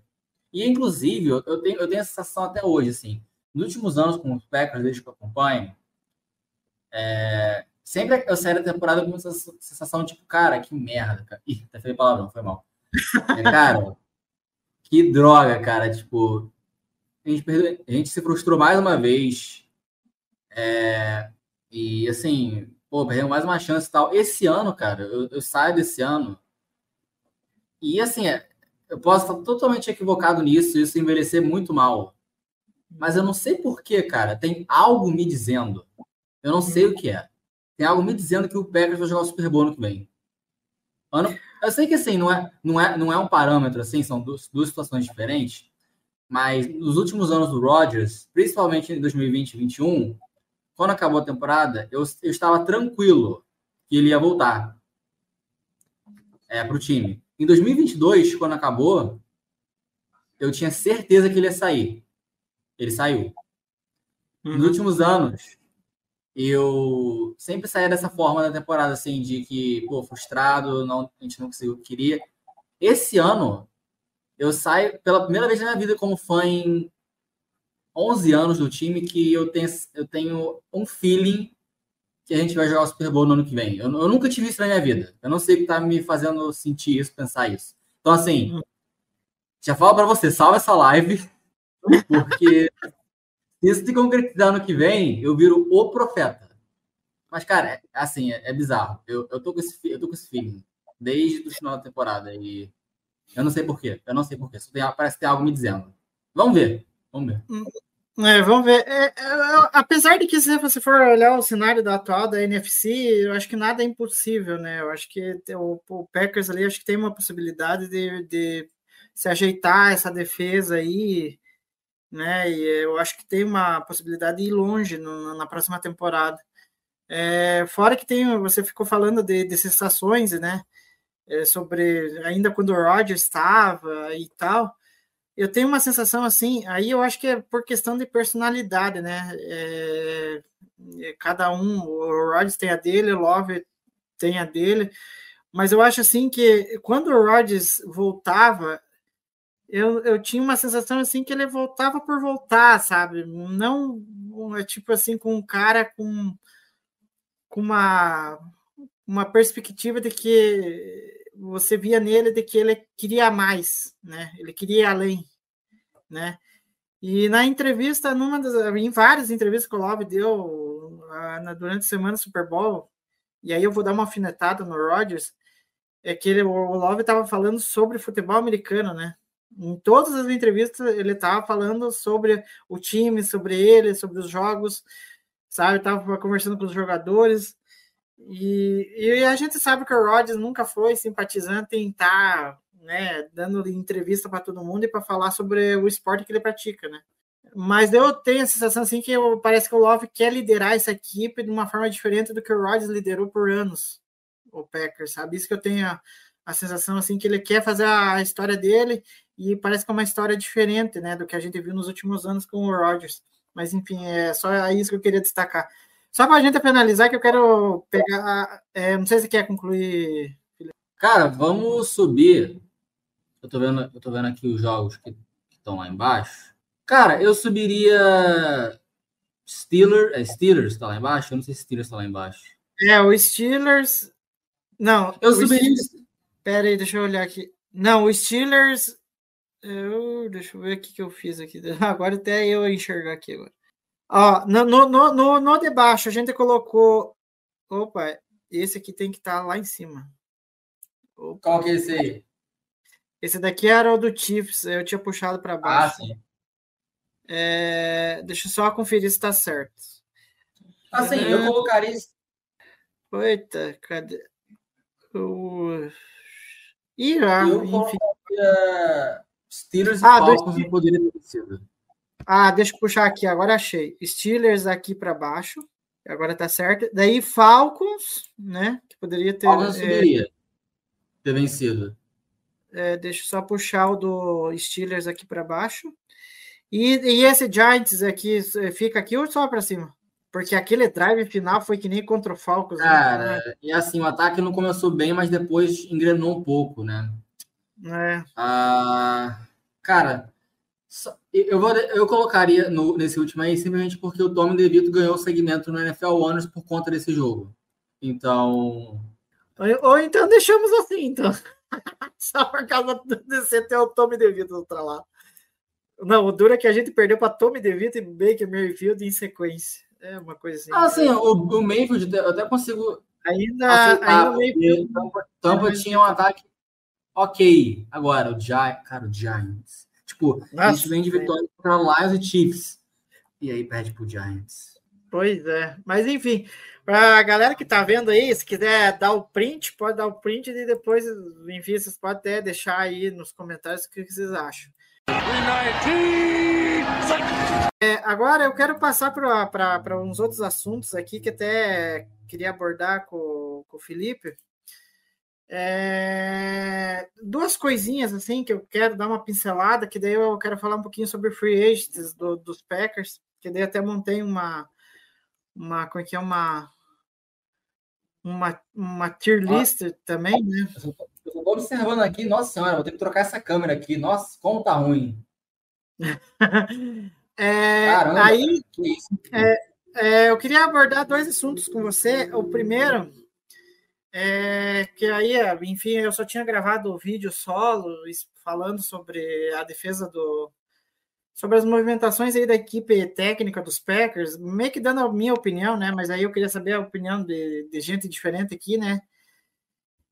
E, inclusive, eu eu tenho, eu tenho a sensação até hoje, assim, nos últimos anos com os Packers, desde que eu acompanho, é, sempre eu saio da temporada com essa sensação, tipo, cara, que merda, cara. Ih, até falei palavrão, foi mal. É, cara, que droga, cara, tipo. A gente, perdeu- a gente se frustrou mais uma vez. É, e, assim, pô, perdemos mais uma chance e tal. Esse ano, cara, eu, eu saio desse ano. E assim, é, eu posso estar totalmente equivocado nisso, isso envelhecer muito mal. Mas eu não sei porquê, cara. Tem algo me dizendo. Eu não sei o que é. Tem algo me dizendo que o Packers vai jogar o Super Bowl ano que vem. Ano, eu sei que assim, não é, não é, não é um parâmetro, assim, são duas, duas situações diferentes. Mas nos últimos anos do Rodgers, principalmente em 2020 e 2021, quando acabou a temporada, eu, eu estava tranquilo que ele ia voltar é, para o time. Em 2022, quando acabou, eu tinha certeza que ele ia sair. Ele saiu. Nos Uhum. últimos anos, eu sempre saía dessa forma da temporada, assim, de que, pô, frustrado, não, a gente não conseguiu o que queria. Esse ano, eu saio pela primeira vez na minha vida como fã em 11 anos do time que eu tenho, eu tenho um feeling que a gente vai jogar o Super Bowl no ano que vem. Eu, eu nunca tive isso na minha vida. Eu não sei o que tá me fazendo sentir isso, pensar isso. Então, assim, já falo para você, salva essa live, porque se isso se concretizar no que vem, eu viro o profeta. Mas, cara, é, assim, é, é bizarro. Eu, eu, tô com esse, eu tô com esse feeling desde o final da temporada. E eu não sei porquê. Eu não sei porquê. Só tem, parece que tem algo me dizendo. Vamos ver. Vamos ver. É, vamos ver. É, é, apesar de que, se você for olhar o cenário da atual da NFC, eu acho que nada é impossível, né? Eu acho que o, o Packers ali acho que tem uma possibilidade de, de se ajeitar essa defesa aí, né? E eu acho que tem uma possibilidade de ir longe no- na próxima temporada. É, fora que tem, você ficou falando de, de sensações, né? É, sobre ainda quando o Rodgers estava e tal. eu tenho uma sensação assim, aí eu acho que é por questão de personalidade, né? É, é cada um, o Rodgers tem a dele, o Love tem a dele, mas eu acho assim que quando o Rodgers voltava, eu, eu tinha uma sensação assim que ele voltava por voltar, sabe? Não é tipo assim com um cara com, com uma uma perspectiva de que você via nele de que ele queria mais, né? Ele queria além, né? E na entrevista, numa das, em várias entrevistas que o Love deu durante a semana Super Bowl, e aí eu vou dar uma alfinetada no Rodgers, é que ele, o Love estava falando sobre futebol americano, né? Em todas as entrevistas ele estava falando sobre o time, sobre ele, sobre os jogos, sabe? Estava conversando com os jogadores. E, e, a gente sabe que o Rodgers nunca foi simpatizante em estar tá, né, dando entrevista para todo mundo e para falar sobre o esporte que ele pratica, né? Mas eu tenho a sensação assim que eu, parece que o Love quer liderar essa equipe de uma forma diferente do que o Rodgers liderou por anos, o Packers, sabe? Isso que eu tenho a, a sensação assim que ele quer fazer a história dele e parece que é uma história diferente, né, do que a gente viu nos últimos anos com o Rodgers. Mas enfim, é só isso que eu queria destacar. Só para a gente finalizar, que eu quero pegar. É, não sei se quer concluir. Cara, vamos subir. Eu tô vendo, eu tô vendo aqui os jogos que estão lá embaixo. Cara, eu subiria Steelers. É Steelers tá lá embaixo? Eu não sei se Steelers tá lá embaixo. É, o Steelers. Não, eu subiria. Pera aí, deixa eu olhar aqui. Não, o Steelers. Eu... Deixa eu ver o que, que eu fiz aqui. <laughs> Agora até eu enxergar aqui agora. Ó, no, no, no, no de baixo, a gente colocou. Opa, esse aqui tem que estar tá lá em cima. Opa. Qual que é esse aí? Esse daqui era o do Chiefs, eu tinha puxado para baixo. Ah, sim. É, deixa eu só conferir se está certo. Assim, é... eu colocaria. Eita, cadê? O... Ih, ah, eu enfim. Steelers e ah, Falcons não poderia ter sido. Ah, deixa eu puxar aqui, agora achei. Steelers aqui para baixo, agora tá certo. Daí Falcons, né? Que poderia ter. Falcons é, subiria, ter vencido. É, deixa eu só puxar o do Steelers aqui para baixo. E, e esse Giants aqui fica aqui ou só para cima? Porque aquele drive final foi que nem contra o Falcons. Né? Cara, né? e assim, o ataque não começou bem, mas depois engrenou um pouco, né? É. Ah, cara, eu, vou, eu colocaria no, nesse último aí simplesmente porque o Tommy DeVito ganhou o segmento no NFL Honors por conta desse jogo. Então. Ou, ou então deixamos assim, então. <laughs> Só por causa desse ter o Tommy DeVito para lá. Não, o duro é que a gente perdeu para Tommy DeVito e Baker Mayfield em sequência. É uma coisa assim. Ah, sim, o, o Mayfield eu até consigo. Ainda, ainda o Mayfield. Tampa, Tampa tinha um ataque ok. Agora, o Giants. Cara, o Giants Tipo, Nossa, a gente vem de vitória contra Lions e Chiefs. E aí perde pro Giants. Pois é. Mas enfim, para a galera que tá vendo aí, se quiser dar o print, pode dar o print e depois, enfim, vocês podem até deixar aí nos comentários o que vocês acham. É, agora eu quero passar para uns outros assuntos aqui que até queria abordar com, com o Felipe. É, duas coisinhas assim que eu quero dar uma pincelada, que daí eu quero falar um pouquinho sobre free agents do, dos Packers, que daí até montei uma uma como é que é uma uma, uma tier list ah, também, né? Eu estou observando aqui, nossa senhora, vou ter que trocar essa câmera aqui. Nossa, como tá ruim. <laughs> é, Caramba, aí que é, é, eu queria abordar dois assuntos com você. O primeiro é, que aí, enfim, eu só tinha gravado o vídeo solo falando sobre a defesa do. sobre as movimentações aí da equipe técnica dos Packers, meio que dando a minha opinião, né? Mas aí eu queria saber a opinião de, de gente diferente aqui, né?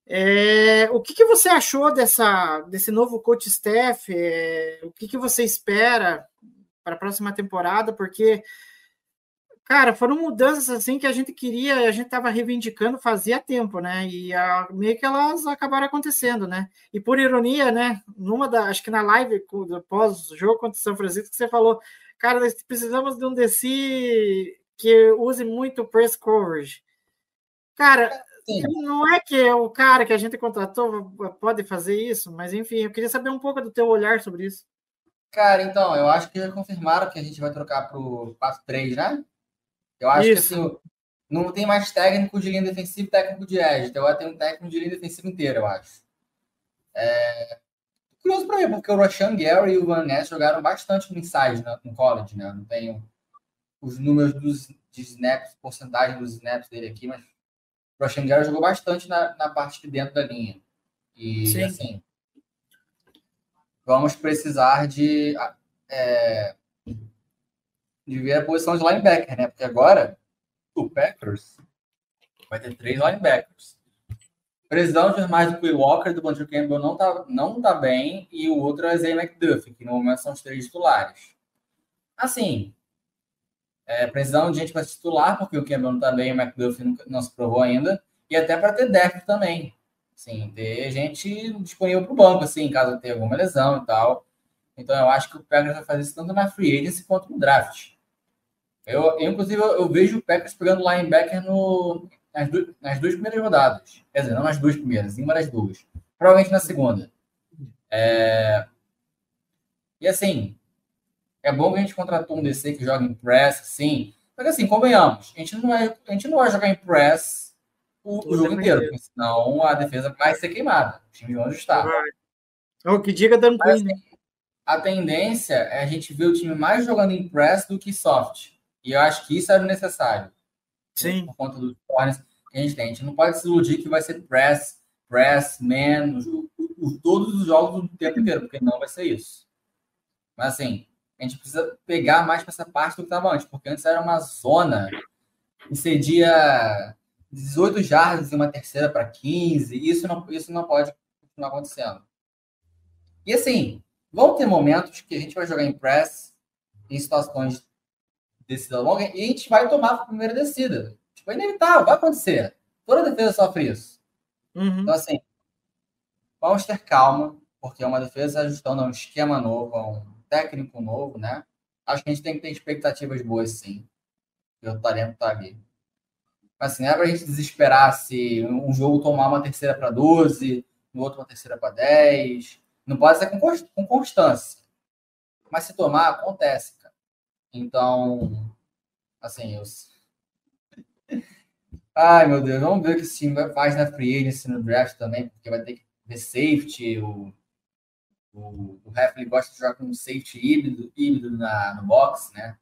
É, o que, que você achou dessa, desse novo coach staff? É, o que, que você espera para a próxima temporada? Porque Cara, foram mudanças assim que a gente queria, a gente estava reivindicando fazia tempo, né? E a, meio que elas acabaram acontecendo, né? E por ironia, né? Numa da, acho que na live pós-jogo contra o São Francisco, você falou, cara, nós precisamos de um DC que use muito press coverage. Cara, Sim. não é que o cara que a gente contratou pode fazer isso, mas enfim, eu queria saber um pouco do teu olhar sobre isso. Cara, então, eu acho que já confirmaram que a gente vai trocar pro 4-3, né? Eu acho Isso. que assim, não tem mais técnico de linha defensiva e técnico de edge. Então vai ter um técnico de linha defensiva inteira, eu acho. É... Curioso pra mim, porque o Roshan Gary e o Van Ness jogaram bastante no inside né, no college, né? Não tenho os números dos de snaps, porcentagem dos snaps dele aqui, mas o Roshan Gary jogou bastante na, na parte de dentro da linha. E Sim. assim, vamos precisar de, é, de ver a posição de linebacker, né? Porque agora o Packers vai ter três linebackers. Precisamos mais do Quay Walker, do Banjo Campbell não tá, não tá bem, e o outro é Zay McDuffie, que no momento são os três titulares. Assim, é, precisamos de gente para titular, porque o Campbell não tá bem, o McDuffie não, não se provou ainda, e até para ter depth também. Assim, ter gente disponível para o banco, assim, caso tenha alguma lesão e tal. Então eu acho que o Packers vai fazer isso tanto na free agency quanto no draft. Eu, eu, inclusive, eu, eu vejo o Packers pegando linebacker no, nas, du- nas duas primeiras rodadas. Quer dizer, não nas duas primeiras, em uma das duas. Provavelmente na segunda. É, E assim, é bom que a gente contratou um DC que joga em press, sim. Mas assim, convenhamos, a gente não vai, a gente não vai jogar em press o, o O jogo inteiro, porque senão a defesa vai ser queimada. Os times vão ajustar. O que diga Dan Mas, né? a tendência é a gente ver o time mais jogando em press do que soft. E eu acho que isso era necessário. Sim. Por conta dos corners que a gente tem. A gente não pode se iludir que vai ser press, press, man, os- os- todos os jogos o tempo inteiro, porque não vai ser isso. Mas assim, a gente precisa pegar mais para essa parte do que estava antes, porque antes era uma zona que cedia 18 jardas e uma terceira para 15. e Isso não, isso não pode continuar acontecendo. E assim, vão ter momentos que a gente vai jogar em press em situações de descida longa e a gente vai tomar a primeira descida. Tipo, é inevitável, vai acontecer. Toda defesa sofre isso. Uhum. Então, assim, vamos ter calma, porque é uma defesa ajustando a um esquema novo, a um técnico novo, né? Acho que a gente tem que ter expectativas boas, sim. Porque o tá ali. Mas, assim, não é pra gente desesperar se um jogo tomar uma terceira para 12, no outro uma terceira para 10. Não pode ser com cons- com constância. Mas se tomar, acontece, cara. Então, assim, eu. <laughs> Ai, meu Deus, vamos ver o que esse time faz na free agency no draft também, porque vai ter que ver safety. O, o, o gosta de jogar com um safety híbrido, híbrido na, no box, né?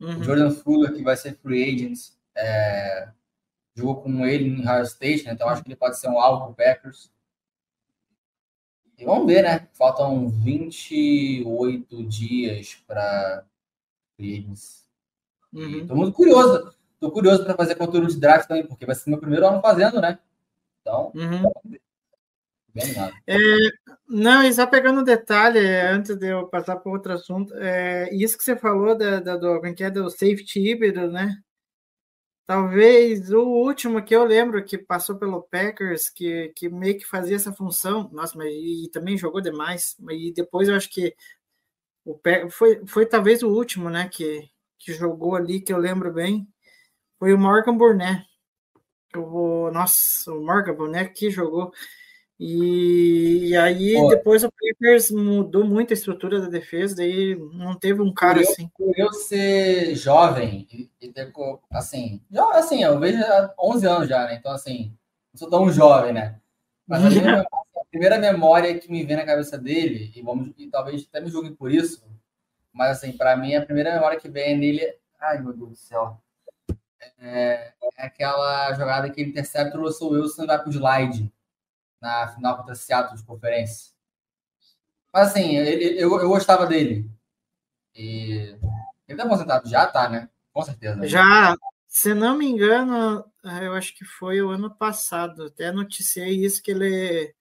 O Uhum. Jordan Fuller, que vai ser free agent, é, jogou com ele em Ohio State, né? Então acho que ele pode ser um alvo pro Packers. E vamos ver, né? Faltam 28 dias para free agents. Uhum. Tô muito curioso. Tô curioso para fazer conteúdo de draft também, porque vai ser meu primeiro ano fazendo, né? Então, Uhum. Animado. Não, e só pegando um detalhe, é, antes de eu passar para outro assunto, é, isso que você falou da, da, do, é que é, do safety híbrido, né? Talvez o último que eu lembro que passou pelo Packers, que, que meio que fazia essa função, nossa, mas e, também jogou demais, e depois eu acho que o foi, foi talvez o último, né, que, que jogou ali, que eu lembro bem, foi o Morgan Burnett. O, nossa, o Morgan Burnett que jogou. E, e aí Pô. depois o Packers mudou muito a estrutura da defesa, daí não teve um cara eu- assim. Por eu ser jovem e, e ter, assim, já, assim, eu vejo há 11 anos já, né? Então, assim, não sou tão jovem, né? Mas a minha- <laughs> a primeira memória que me vem na cabeça dele, e, vamos, e talvez até me julguem por isso, mas, assim, para mim, a primeira memória que vem nele, ai, meu Deus do céu, é, é aquela jogada que ele intercepta o Russell Wilson e vai pro slide na final contra Seattle de conferência. Mas, assim, ele- eu, eu gostava dele. E ele tá aposentado já, tá, né? Com certeza. Já, se não me engano, eh, eu acho que foi o ano passado, até noticiei isso, que ele,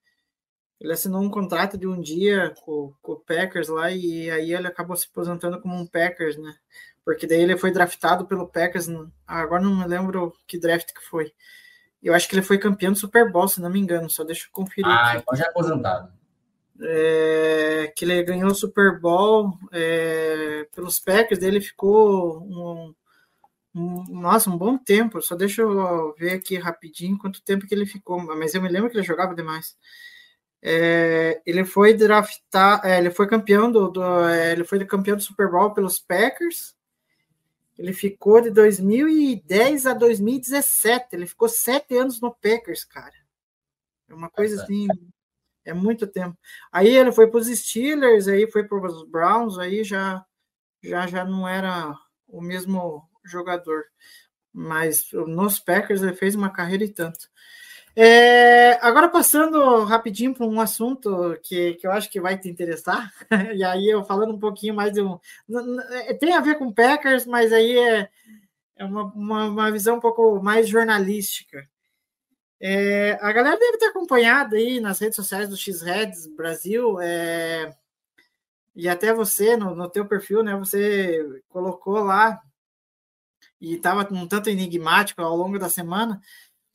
ele assinou um contrato de um dia com, com o Packers lá, e aí ele acabou se aposentando como um Packers, né? Porque daí ele foi draftado pelo Packers, agora não me lembro que draft que foi. Eu acho que ele foi campeão do Super Bowl, se não me engano, só deixa eu conferir Ah, aqui. então já é aposentado. É, que ele ganhou o Super Bowl é, pelos Packers, dele ficou um, um- nossa, um bom tempo. Só deixa eu ver aqui rapidinho quanto tempo que ele ficou, mas eu me lembro que ele jogava demais. É, ele foi draftar, é, ele foi campeão do, do é, ele foi campeão do Super Bowl pelos Packers. Ele ficou de 2010 a 2017. Ele ficou sete anos no Packers, cara. É uma coisa assim, é muito tempo. Aí ele foi para os Steelers, aí foi para os Browns, aí já, já já não era o mesmo jogador. Mas nos Packers ele fez uma carreira e tanto. É, agora passando rapidinho para um assunto que, que eu acho que vai te interessar, <laughs> e aí eu falando um pouquinho mais de um. É, tem a ver com Packers, mas aí é, é uma, uma, uma visão um pouco mais jornalística. É, a galera deve ter acompanhado aí nas redes sociais do X-Reds Brasil, é, e até você, no, no teu perfil, né? Você colocou lá, e estava um tanto enigmático ao longo da semana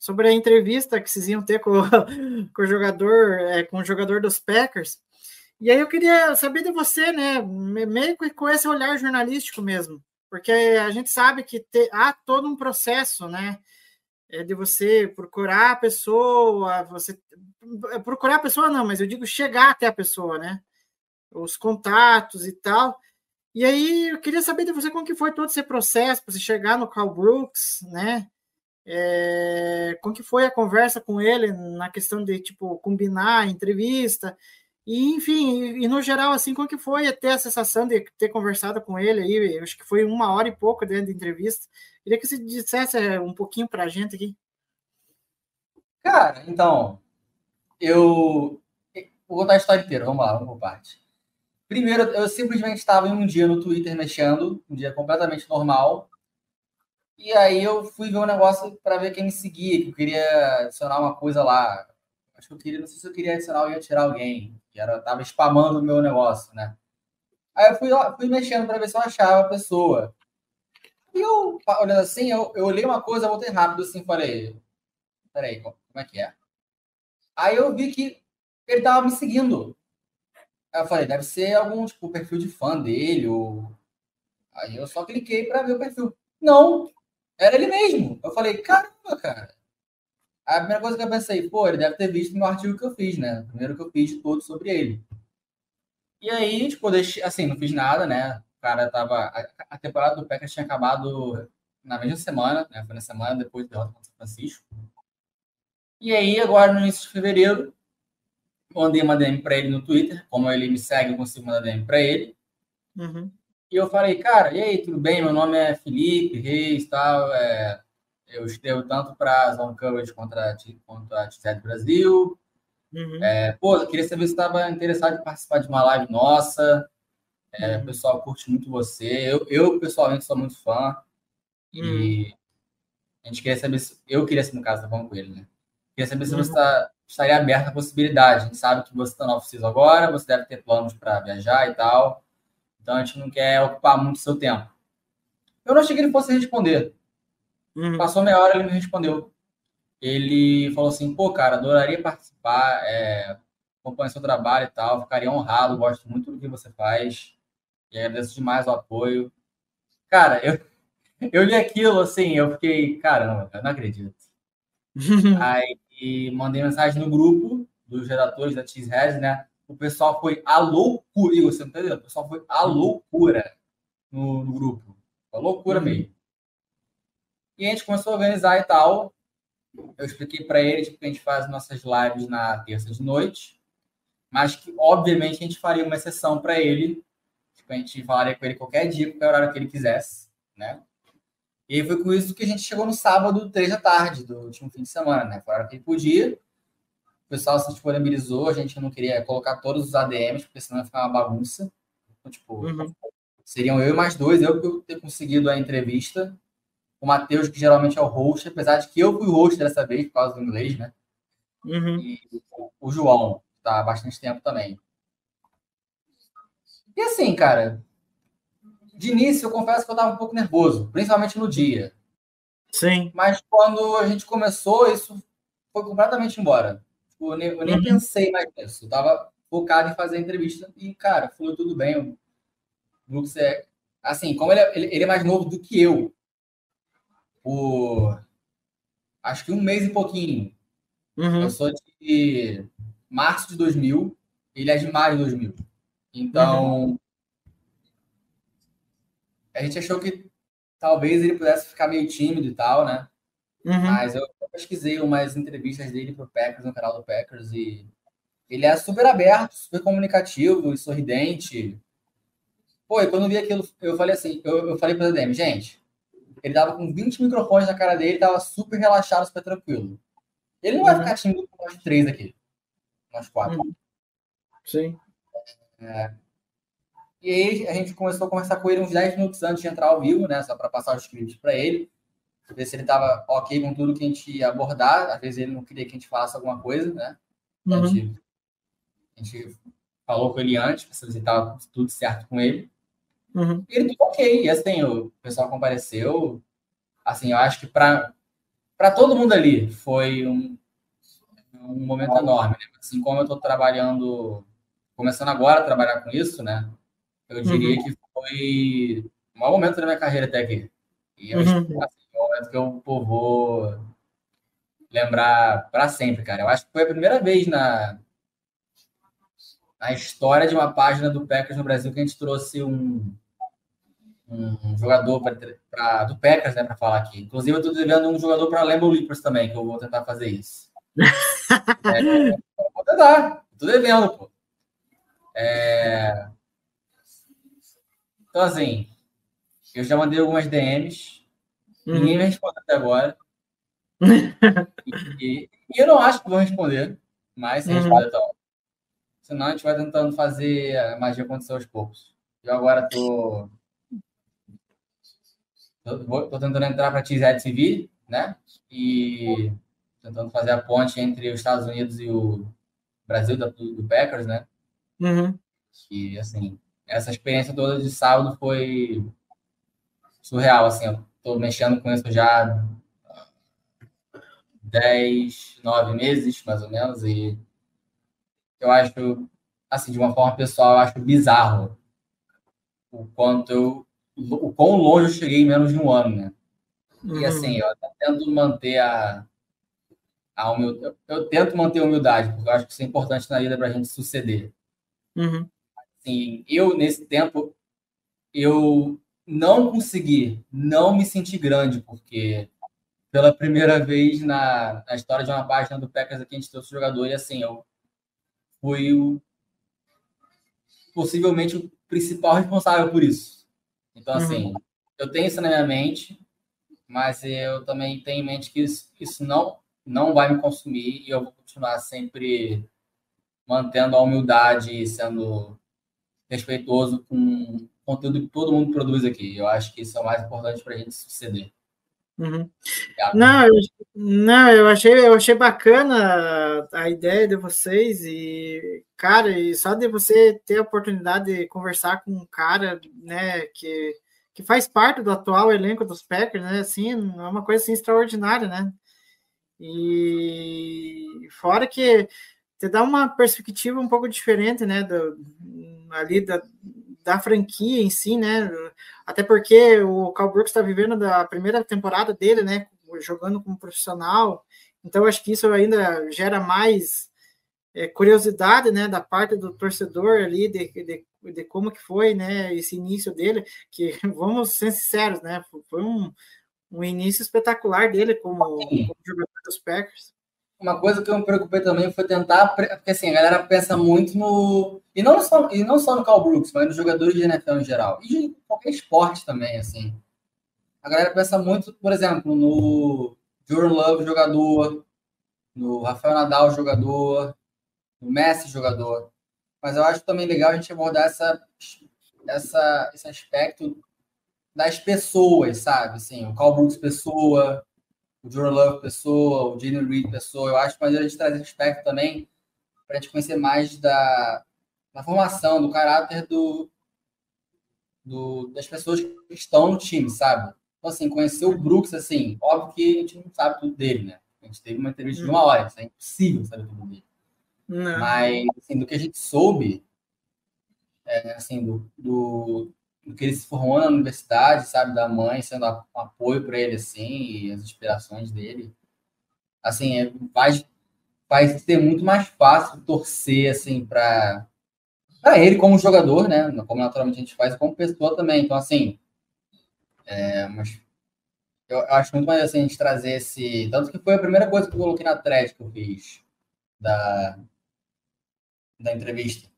sobre a entrevista que vocês iam ter com, <laughs> com o jogador, é, com o jogador dos Packers. E aí eu queria saber de você, né, meio que com esse olhar jornalístico mesmo, porque a gente sabe que te, há todo um processo, né, é de você procurar a pessoa, você procurar a pessoa não, mas eu digo chegar até a pessoa, né, os contatos e tal. E aí eu queria saber de você como que foi todo esse processo para você chegar no Carl Brooks, né? É, como que foi a conversa com ele na questão de tipo combinar entrevista? E enfim e, e, no geral assim como que foi ter a sensação de ter conversado com ele aí? Acho que foi uma hora e pouco dentro da entrevista. Queria que você dissesse é, um pouquinho para a gente aqui. Cara então eu vou contar a história inteira vamos lá vamos por parte primeiro eu simplesmente estava em um dia no Twitter mexendo um dia completamente normal e aí eu fui ver um negócio para ver quem me seguia, que eu queria adicionar uma coisa lá. Acho que eu queria, não sei se eu queria adicionar ou ia tirar alguém, que era tava spamando o meu negócio, né? Aí eu fui, fui mexendo para ver se eu achava a pessoa. E eu, olhando assim, eu, eu olhei uma coisa, voltei rápido assim, falei, peraí, como é que é? Aí eu vi que ele tava me seguindo. Aí eu falei, deve ser algum tipo perfil de fã dele, ou. Aí eu só cliquei para ver o perfil. Não, era ele mesmo. Eu falei, caramba, cara. A primeira coisa que eu pensei, pô, ele deve ter visto no artigo que eu fiz, né? O primeiro que eu fiz todo sobre ele. E aí, tipo, deixei, assim, não fiz nada, né? O cara tava. A, temporada do Packers tinha acabado na mesma semana, né? Foi na semana depois do derrota Francisco. E aí, agora no início de fevereiro, mandei uma DM para ele no Twitter. Como ele me segue, eu consigo mandar DM para ele. Uhum. E eu falei, cara, e aí, tudo bem? Meu nome é Felipe Reis, tal. É, eu escrevo tanto para a Zone Coverage contra a TZ Brasil. Uhum. É, pô, eu queria saber se estava interessado em participar de uma live nossa. É, uhum. O pessoal curte muito você. Eu, eu, pessoalmente, sou muito fã. Uhum. E a gente queria saber se. Eu queria, no caso, tá falando com ele, né? Queria saber se você uhum. tá, estaria aberto à possibilidade. A gente sabe que você está no off agora, você deve ter planos para viajar e tal. Então a gente não quer ocupar muito seu tempo. Eu não achei que ele fosse responder. Uhum. Passou meia hora, ele me respondeu. Ele falou assim: pô, cara, adoraria participar, é, acompanhar seu trabalho e tal, ficaria honrado, gosto muito do que você faz e agradeço demais o apoio. Cara, eu, <laughs> eu li aquilo assim, eu fiquei, caramba, eu não acredito. <laughs> Aí mandei mensagem no grupo dos redatores da Cheeseheads, né? O pessoal foi à loucura. E você não entendeu? O pessoal foi à loucura no, no grupo. A loucura uhum. mesmo. E a gente começou a organizar e tal. Eu expliquei para ele tipo, que a gente faz nossas lives na terça de noite, mas que, obviamente, a gente faria uma exceção para ele. Tipo, a gente falaria com ele qualquer dia, qualquer horário que ele quisesse, né? E foi com isso que a gente chegou no sábado, três da tarde, do último fim de semana, né? Foi a hora que ele podia pessoal se disponibilizou, a gente não queria colocar todos os ADMs, porque senão ia ficar uma bagunça. Então, tipo, uhum. seriam eu e mais dois, eu que eu ter conseguido a entrevista. O Matheus, que geralmente é o host, apesar de que eu fui o host dessa vez, por causa do inglês, né? Uhum. E o João, tá há bastante tempo também. E assim, cara, de início eu confesso que eu tava um pouco nervoso, principalmente no dia. Sim. Mas quando a gente começou, isso foi completamente embora. Eu nem, eu nem uhum. pensei mais nisso. Eu tava focado em fazer a entrevista e, cara, foi tudo bem. O Brooks é. Assim, como ele é, ele é mais novo do que eu, por acho que um mês e pouquinho. Uhum. Eu sou de março de 2000, ele é de maio de 2000. Então, a gente achou que talvez ele pudesse ficar meio tímido e tal, né? Uhum. Mas eu pesquisei umas entrevistas dele pro Packers, no canal do Packers, e ele é super aberto, super comunicativo e sorridente. Pô, e quando eu vi aquilo, eu falei assim, eu, eu falei pro DM, gente, ele tava com 20 microfones na cara dele, tava super relaxado, super tranquilo. Ele não vai Uhum. ficar tímido com nós três aqui. Nós quatro. Uhum. Sim. E aí a gente começou a conversar com ele uns 10 minutos antes de entrar ao vivo, né? Só para passar os scripts para ele. Ver se ele estava ok com tudo que a gente ia abordar. Às vezes ele não queria que a gente falasse alguma coisa, né? A, Uhum. gente, a gente falou com ele antes, para saber se estava tudo certo com ele. Uhum. E ele tudo ok. E assim, o pessoal compareceu. Assim, eu acho que para todo mundo ali foi um, um momento enorme. Né? Assim como eu estou trabalhando, começando agora a trabalhar com isso, né? Eu diria que foi o maior momento da minha carreira até aqui. E eu, Uhum. assim, momento que eu pô, vou lembrar para sempre, cara. Eu acho que foi a primeira vez na, na história de uma página do Packers no Brasil que a gente trouxe um, um jogador do Packers, né, para falar aqui. Inclusive, eu estou devendo um jogador para Lambeau Leapers também, que eu vou tentar fazer isso. <laughs> É, vou tentar. Tô devendo, pô. É, Então, assim, eu já mandei algumas DMs, Uhum. ninguém me respondeu até agora. E, e eu não acho que vão responder, mas se Uhum. responder, então. Senão a gente vai tentando fazer a magia acontecer aos poucos. Eu agora tô. Tô, vou- tô tentando entrar para a TV, né? E tentando fazer a ponte entre os Estados Unidos e o Brasil do, do Packers, né? Uhum. E assim, essa experiência toda de sábado foi surreal, assim, tô mexendo com isso já há 10, 9 meses, mais ou menos, e eu acho, assim, de uma forma pessoal, eu acho bizarro o quanto eu, o quão longe eu cheguei em menos de um ano, né? E Uhum. assim, eu tento manter a, a humildade, eu, eu tento manter a humildade, porque eu acho que isso é importante na vida para a gente suceder Uhum. assim, eu nesse tempo eu não consegui não me sentir grande, porque pela primeira vez na, na história de uma página do Packers aqui a gente trouxe jogador e assim, eu fui o, possivelmente o principal responsável por isso. Então, assim, eu tenho isso na minha mente, mas eu também tenho em mente que isso, isso não, não vai me consumir e eu vou continuar sempre mantendo a humildade e sendo respeitoso com o conteúdo que todo mundo produz aqui. Eu acho que isso é o mais importante para a gente suceder. Uhum. Não, eu, não, eu achei, eu achei bacana a ideia de vocês e, cara, e só de você ter a oportunidade de conversar com um cara, né, que, que faz parte do atual elenco dos Packers, né, assim, é uma coisa assim extraordinária, né? E fora que te dá uma perspectiva um pouco diferente, né, do, ali da, da franquia em si, né? Até porque o Cal Brooks está vivendo da primeira temporada dele, né? Jogando como profissional. Então, acho que isso ainda gera mais é, curiosidade, né? Da parte do torcedor ali, de, de, de, como que foi, né? Esse início dele, que, <laughs> vamos ser sinceros, né? Foi um, um início espetacular dele como, como jogador dos Packers uma coisa que eu me preocupei também foi tentar, porque assim, a galera pensa muito no e não só e não só no Cal Brooks, mas nos jogadores de NFL em geral e de qualquer esporte também, assim. A galera pensa muito, por exemplo, no Jordan Love jogador, no Rafael Nadal jogador, no Messi jogador. Mas eu acho também legal a gente abordar essa, essa esse aspecto das pessoas, sabe? Assim, o Cal Brooks pessoa, o Jordan Love pessoa, o Jalen Reed pessoa. Eu acho que a gente trazer aspecto também para a gente conhecer mais da, da formação, do caráter do, do, das pessoas que estão no time, sabe? Então, assim, conhecer o Brooks, assim, óbvio que a gente não sabe tudo dele, né? A gente teve uma entrevista de uma hora, isso é impossível saber tudo dele. Não. Mas, assim, do que a gente soube, é, assim, do, do, do que ele se formou na universidade, sabe, da mãe sendo a, um apoio para ele, assim, e as inspirações dele, assim, é, faz, vai ser muito mais fácil torcer, assim, para para ele como jogador, né? Como naturalmente a gente faz, como pessoa também. Então, assim, é, mas eu, eu acho muito mais assim, a gente trazer esse. Tanto que foi a primeira coisa que eu coloquei na thread que eu fiz da, da entrevista.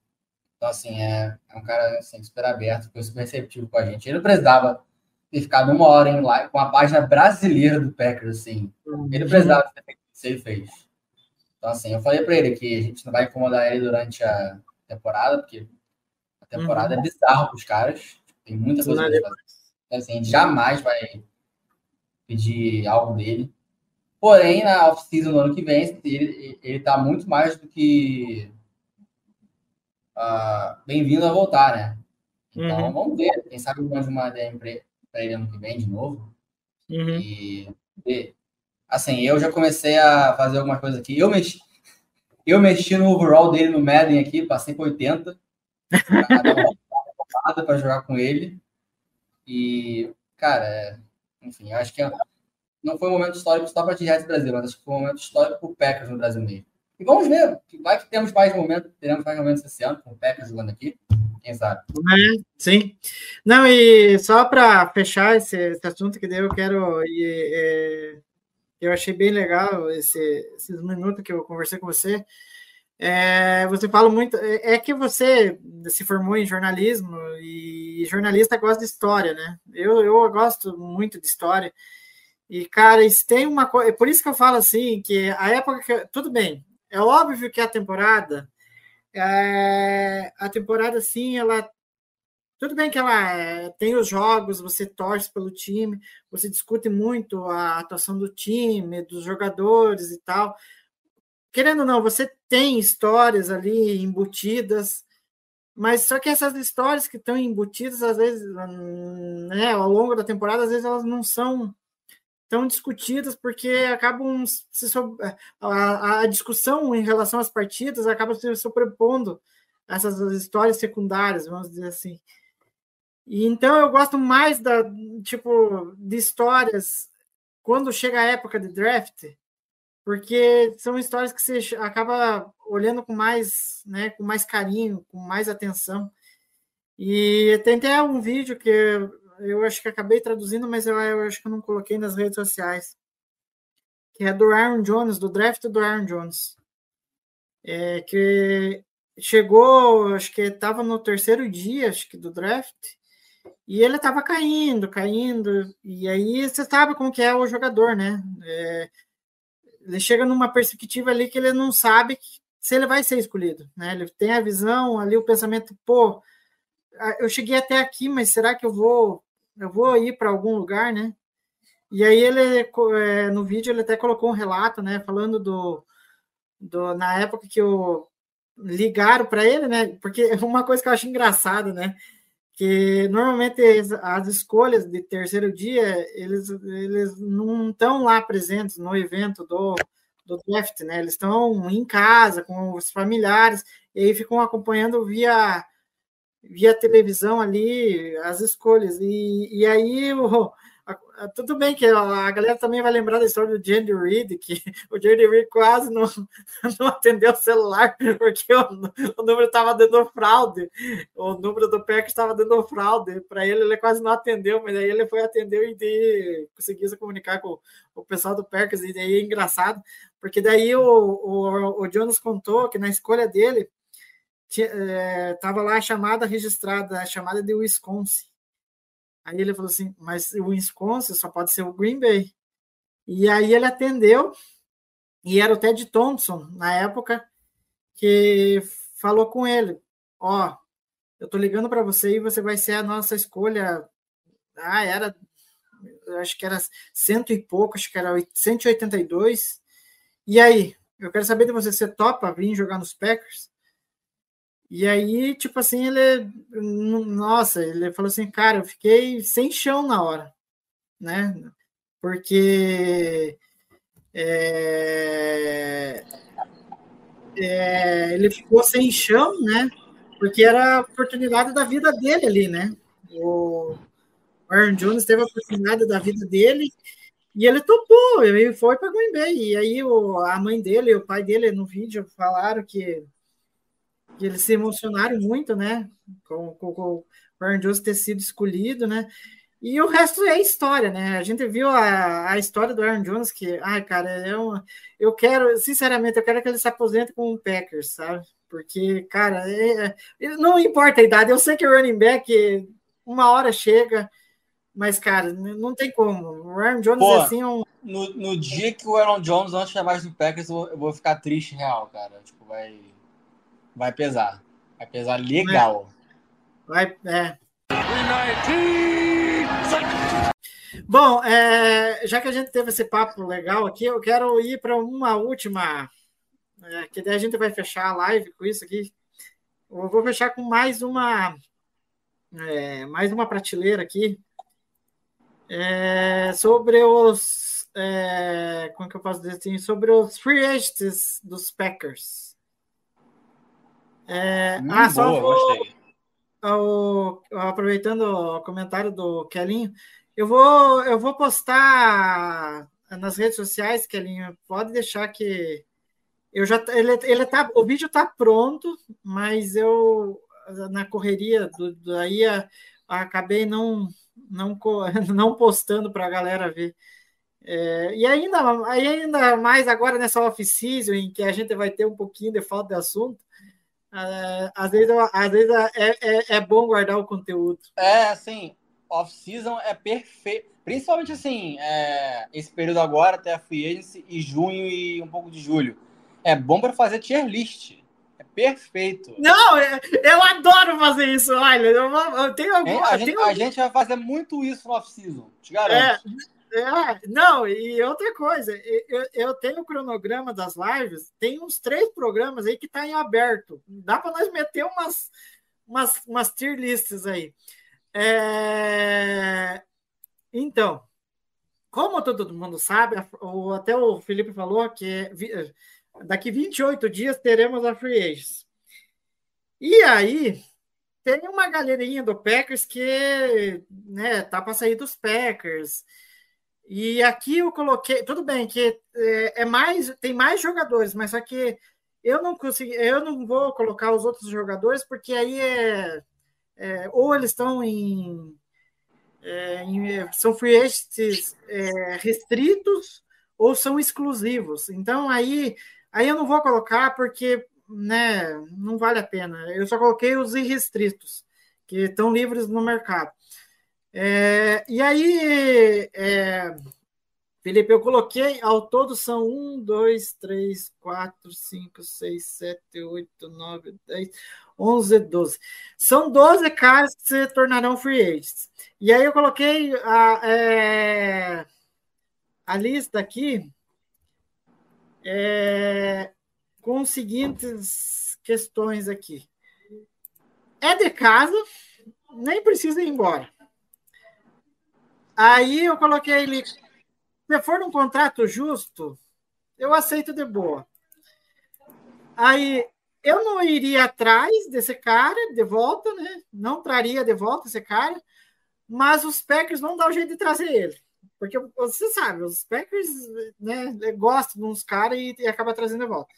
Então, assim, é, é um cara assim, super aberto, foi super receptivo com a gente. Ele não precisava ter ficado uma hora em live com a página brasileira do Packers, assim. Ele não precisava ter feito o que ele fez. Então, assim, eu falei para ele que a gente não vai incomodar ele durante a temporada, porque a temporada uhum. é bizarra para os caras. Tem muita coisa para fazer. Então, assim, a gente jamais vai pedir algo dele. Porém, na off-season do ano que vem, ele, ele tá muito mais do que uh, bem-vindo a voltar, né? Então, uhum. vamos ver. Quem sabe mais uma DM para ele ano que vem de novo. Uhum. E, e, assim, eu já comecei a fazer algumas coisas aqui. Eu mexi, eu mexi no overall dele no Madden aqui, passei por 80 <laughs> para jogar com ele. E, cara, é, enfim, acho que é, não foi um momento histórico só para T-Rex Brasil, mas acho que foi um momento histórico para o Packers no Brasil mesmo. E vamos ver, vai que temos mais momentos, teremos mais momentos esse ano com o Packers jogando aqui, quem sabe. É, sim. Não, e só para fechar esse, esse, assunto que eu quero. E, eu achei bem legal esse, esses minutos que eu conversei com você. É, você fala muito. É, é que você se formou em jornalismo e jornalista gosta de história, né? Eu, eu gosto muito de história. E, cara, isso tem uma coisa. É por isso que eu falo assim: que a época que. Tudo bem, é óbvio que a temporada. É, a temporada, sim, ela. Tudo bem que ela é, tem os jogos, você torce pelo time, você discute muito a atuação do time, dos jogadores e tal querendo ou não, você tem histórias ali embutidas, mas só que essas histórias que estão embutidas, às vezes, né, ao longo da temporada, às vezes elas não são tão discutidas porque acabam se a, a discussão em relação às partidas acaba se sobrepondo essas histórias secundárias, vamos dizer assim. E então eu gosto mais da tipo de histórias quando chega a época de draft, porque são histórias que você acaba olhando com mais, né, com mais carinho, com mais atenção. E tem até um vídeo que eu acho que acabei traduzindo, mas eu, eu acho que não coloquei nas redes sociais, que é do Aaron Jones, do draft do Aaron Jones, é, que chegou, acho que estava no terceiro dia, acho que do draft, e ele estava caindo, caindo, e aí você sabe como que é o jogador, né? É, ele chega numa perspectiva ali que ele não sabe se ele vai ser escolhido, né? Ele tem a visão ali, o pensamento, pô, eu cheguei até aqui, mas será que eu vou, eu vou ir para algum lugar, né? E aí ele, é, no vídeo, ele até colocou um relato, né, falando do, do na época que o ligaram para ele, né? Porque <laughs> uma coisa que eu acho engraçada, né? que normalmente as escolhas de terceiro dia eles, eles não estão lá presentes no evento do, do draft, né? Eles estão em casa com os familiares e aí ficam acompanhando via via televisão ali as escolhas. E, e aí o, tudo bem que a galera também vai lembrar da história do Jandy Reed, que <laughs> o Jandy Reed quase não, <laughs> não atendeu o celular, porque o, o número estava dando fraude, o número do PEC estava dando fraude, para ele ele quase não atendeu, mas aí ele foi atender e de, conseguiu se comunicar com o pessoal do Packers, e daí é engraçado, porque daí o, o, o Jonas contou que na escolha dele estava é, lá a chamada registrada, a chamada de Wisconsin, Aí ele falou assim, mas o Wisconsin só pode ser o Green Bay. E aí ele atendeu, e era o Ted Thompson, na época, que falou com ele, ó, oh, eu tô ligando para você e você vai ser a nossa escolha. Ah, era, acho que era cento e pouco, acho que era 182. E aí, eu quero saber de você, você topa vir jogar nos Packers? E aí, tipo assim, ele. Nossa, ele falou assim, cara, eu fiquei sem chão na hora, né? Porque. É, é, ele ficou sem chão, né? Porque era a oportunidade da vida dele ali, né? O Aaron Jones teve a oportunidade da vida dele E ele topou, ele foi para Green Bay. E aí o, a mãe dele e o pai dele no vídeo falaram que, que eles se emocionaram muito, né? Com, com, com o Aaron Jones ter sido escolhido, né? E o resto é história, né? A gente viu a, a história do Aaron Jones, que, ai, cara, eu, eu quero, sinceramente, eu quero que ele se aposente com o Packers, sabe? Porque, cara, é, é, não importa a idade, eu sei que o running back uma hora chega, mas, cara, não tem como. O Aaron Jones Pô, é assim um. No, no dia que o Aaron Jones não estiver mais no Packers, eu vou, eu vou ficar triste real, cara. Tipo, vai, vai pesar. Vai pesar legal. Vai, é. Bom, é, já que a gente teve esse papo legal aqui, eu quero ir para uma última, é, que daí a gente vai fechar a live com isso aqui. Eu vou fechar com mais uma, é, mais uma prateleira aqui é, sobre os, é, como que eu posso dizer assim, sobre os free agents dos Packers. É, Hum, ah, só boa, vou, gostei. ao- aproveitando o comentário do Kelinho, eu vou, eu vou postar nas redes sociais, Kelinho. Pode deixar que eu já ele, ele tá, o vídeo tá pronto, mas eu na correria do, daí a- acabei não não <laughs> não postando para a galera ver. É, e ainda, ainda mais agora nessa off-season, em que a gente vai ter um pouquinho de falta de assunto, às vezes, às vezes é, é, é bom guardar o conteúdo. É, assim, off-season é perfeito. Principalmente, assim, é, esse período agora, até a free agency, e junho e um pouco de julho. É bom para fazer tier list. É perfeito. Não, é- eu adoro fazer isso. Olha, eu, eu tenho alguma. A, eu gente, tenho- a gente vai fazer muito isso no off-season. Te É, garanto. é, não, e outra coisa, eu, eu tenho o cronograma das lives, tem uns três programas aí que tá em aberto. Dá para nós meter umas, umas, umas tier lists aí. É, Então, como todo mundo sabe, a- o- até o Felipe falou que daqui 28 dias teremos a Free Agents. E aí, tem uma galerinha do Packers que né, tá para sair dos Packers. E aqui eu coloquei, tudo bem que é, é mais, tem mais jogadores, mas só que eu não consegui, eu não vou colocar os outros jogadores porque aí é, é, ou eles estão em, é, em- são free agents é, restritos ou são exclusivos. Então aí, aí eu não vou colocar porque né, não vale a pena. Eu só coloquei os irrestritos que estão livres no mercado. É, e aí, é, Felipe, eu coloquei, ao todo são 1, 2, 3, 4, 5, 6, 7, 8, 9, 10, 11, 12. São 12 caras que se tornarão free agents. E aí eu coloquei a, é, a lista aqui é, com os seguintes questões aqui. É de casa, nem precisa ir embora. Aí eu coloquei ele. Se for num contrato justo, eu aceito de boa. Aí eu não iria atrás desse cara de volta, né? Não traria de volta esse cara, mas os Packers vão dar o jeito de trazer ele. Porque você sabe, os Packers né, gostam de uns caras e, e acaba trazendo de volta.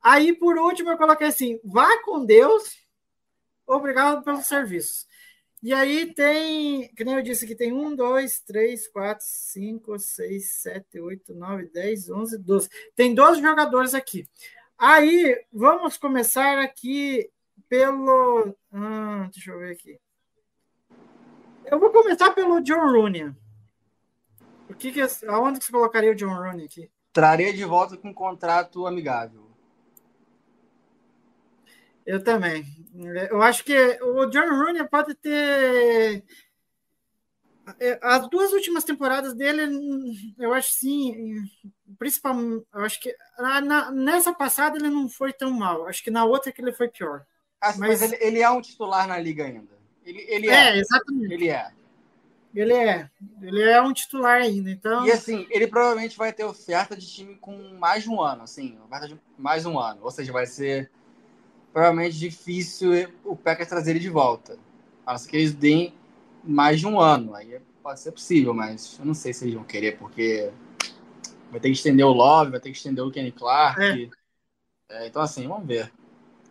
Aí, por último, eu coloquei assim: vá com Deus, obrigado pelo serviço. E aí tem, que nem eu disse, que tem 1, 2, 3, 4, 5, 6, 7, 8, 9, 10, 11, 12. Tem 12 jogadores aqui. Aí, vamos começar aqui pelo. Ah, deixa eu ver aqui. Eu vou começar pelo John Rooney. O que que, aonde que você colocaria o John Rooney aqui? Traria de volta com um contrato amigável. Eu também. Eu acho que o John Rooney pode ter. As duas últimas temporadas dele, eu acho sim, principalmente, eu acho que na, nessa passada ele não foi tão mal. Acho que na outra que ele foi pior. Assim, mas Mas- ele, ele é um titular na liga ainda. Ele, ele É, é. exatamente. Ele é. Ele é. Ele é um titular ainda. Então, E assim, ele provavelmente vai ter oferta de time com mais de um ano, assim, oferta de mais um ano. Ou seja, vai ser provavelmente difícil o Packers trazer ele de volta. A não ser que eles deem mais de um ano. Aí é pode ser possível, mas eu não sei se eles vão querer, porque vai ter que estender o Love, vai ter que estender o Kenny Clark. É, então, assim, vamos ver.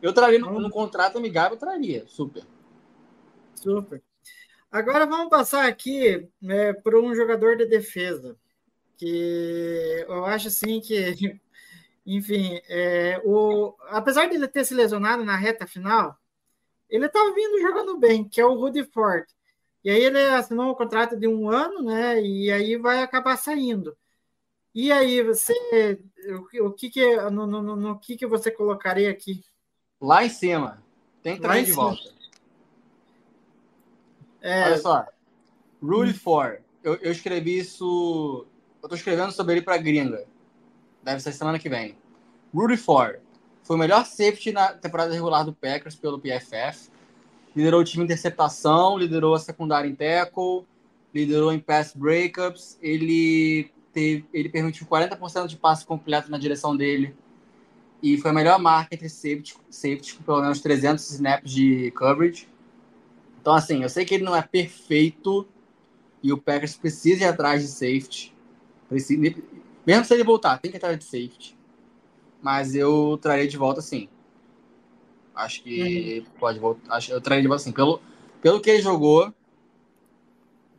Eu traria no, no contrato amigável, eu traria, super. Super. Agora vamos passar aqui né, para um jogador de defesa, que eu acho assim que, enfim, é, o, apesar de ele ter se lesionado na reta final, ele estava vindo jogando bem, que é o Rudy Ford. E aí ele assinou um contrato de um ano, né? E aí vai acabar saindo. E aí você, o, o que que no, no, no, que que você colocaria aqui? Lá em cima, tem trazer de cima. volta. É... Olha só, Rudy hum. Ford. Eu, eu escrevi isso. Eu tô escrevendo sobre ele para gringa. Deve ser semana que vem. Rudy Ford foi o melhor safety na temporada regular do Packers pelo PFF. Liderou o time em interceptação, liderou a secundária em tackle, liderou em pass breakups. Ele, teve, ele permitiu 40% de passe completo na direção dele. E foi a melhor marca entre safety, safety com pelo menos 300 snaps de coverage. Então, assim, eu sei que ele não é perfeito e o Packers precisa ir atrás de safety. Precisa, mesmo se ele voltar, tem que atrás de safety mas eu traria de volta sim. Acho que uhum. pode voltar. Acho, eu traria de volta sim. Pelo, pelo que ele jogou,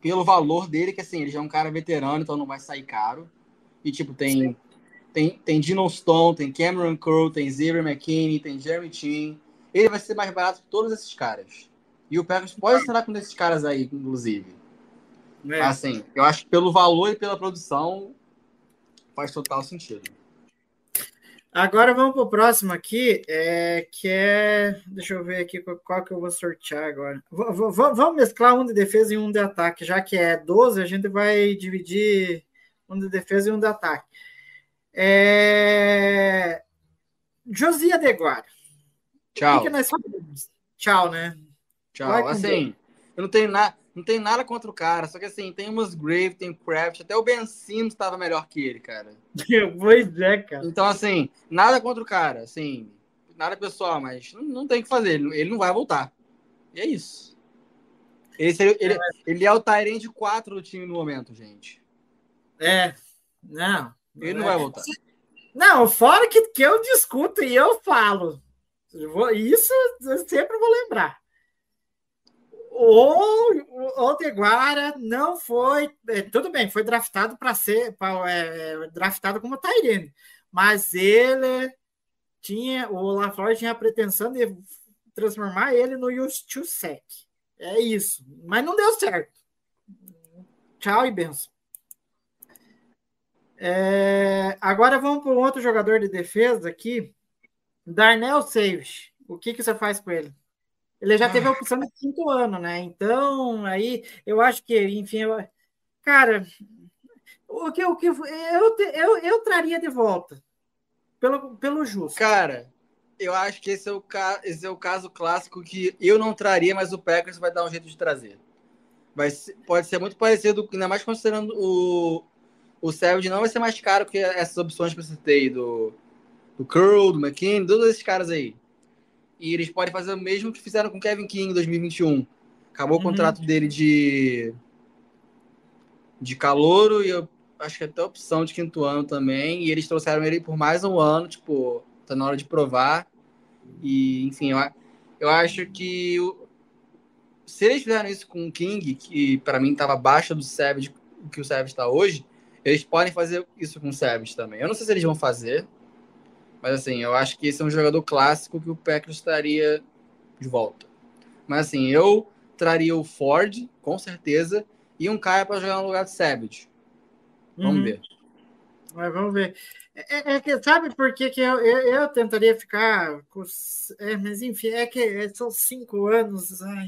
pelo valor dele, que assim, ele já é um cara veterano, então não vai sair caro. E tipo, tem. Tem, tem Dino Stone, tem Cameron Crowe, tem Xavier McKinney, tem Jeremy Chin. Ele vai ser mais barato que todos esses caras. E o Packers pode assinar com esses caras aí, inclusive. É. Assim, eu acho que pelo valor e pela produção faz total sentido. Agora vamos para o próximo aqui, é, que é. Deixa eu ver aqui qual, qual que eu vou sortear agora. Vamos mesclar um de defesa e um de ataque, já que é 12, a gente vai dividir um de defesa e um de ataque. É... Josia Deguara. Tchau. Tchau, né? Tchau. assim, eu não tenho nada. Não tem nada contra o cara, só que assim, tem umas Grave, tem Craft, até o Ben Simmons estava melhor que ele, cara. <laughs> pois é, cara. Então, assim, nada contra o cara, assim, nada pessoal, mas não, não tem o que fazer, ele, ele, não vai voltar. E é isso. Ele, seria, ele, é. ele é o Tyrande 4 do time no momento, gente. É, não. Ele não, não é. vai voltar. Não, fora que, que eu discuto e eu falo. Isso eu sempre vou lembrar o, o Deguara não foi. É, tudo bem, foi draftado para ser pra, é, draftado como Tyrene, mas ele tinha. O LaFleur tinha a pretensão de transformar ele no Justusek. É isso. Mas não deu certo. Tchau e benção. É, agora vamos para um outro jogador de defesa aqui. Darnell Saves. O que, que você faz com ele? Ele já teve a opção de quinto ano, né? Então, aí eu acho que, enfim, eu, cara, o que, o que eu, eu, eu traria de volta pelo, pelo justo. Cara, eu acho que esse é, o, esse é o caso clássico que eu não traria, mas o Packers vai dar um jeito de trazer. Vai ser, pode ser muito parecido, ainda mais considerando o, o Savage não vai ser mais caro que essas opções que eu citei, do, do Curl, do McKinney, todos esses caras aí. E eles podem fazer o mesmo que fizeram com Kevin King em 2021. Acabou uhum. o contrato dele de de calouro e eu acho que até opção de quinto ano também. E eles trouxeram ele por mais um ano, tipo, tá na hora de provar. E, enfim, eu, eu acho que o, se eles fizeram isso com o King, que para mim estava abaixo do Savage, que o Savage está hoje, eles podem fazer isso com o Savage também. Eu não sei se eles vão fazer, mas assim, eu acho que esse é um jogador clássico que o Packers estaria de volta. Mas assim, eu traria o Ford, com certeza, e um cara para jogar no lugar de Savage. Vamos uhum. ver. Mas vamos ver. É, é, é, que sabe por que, que eu, eu, eu tentaria ficar com. É, mas enfim, é que são cinco anos, ai,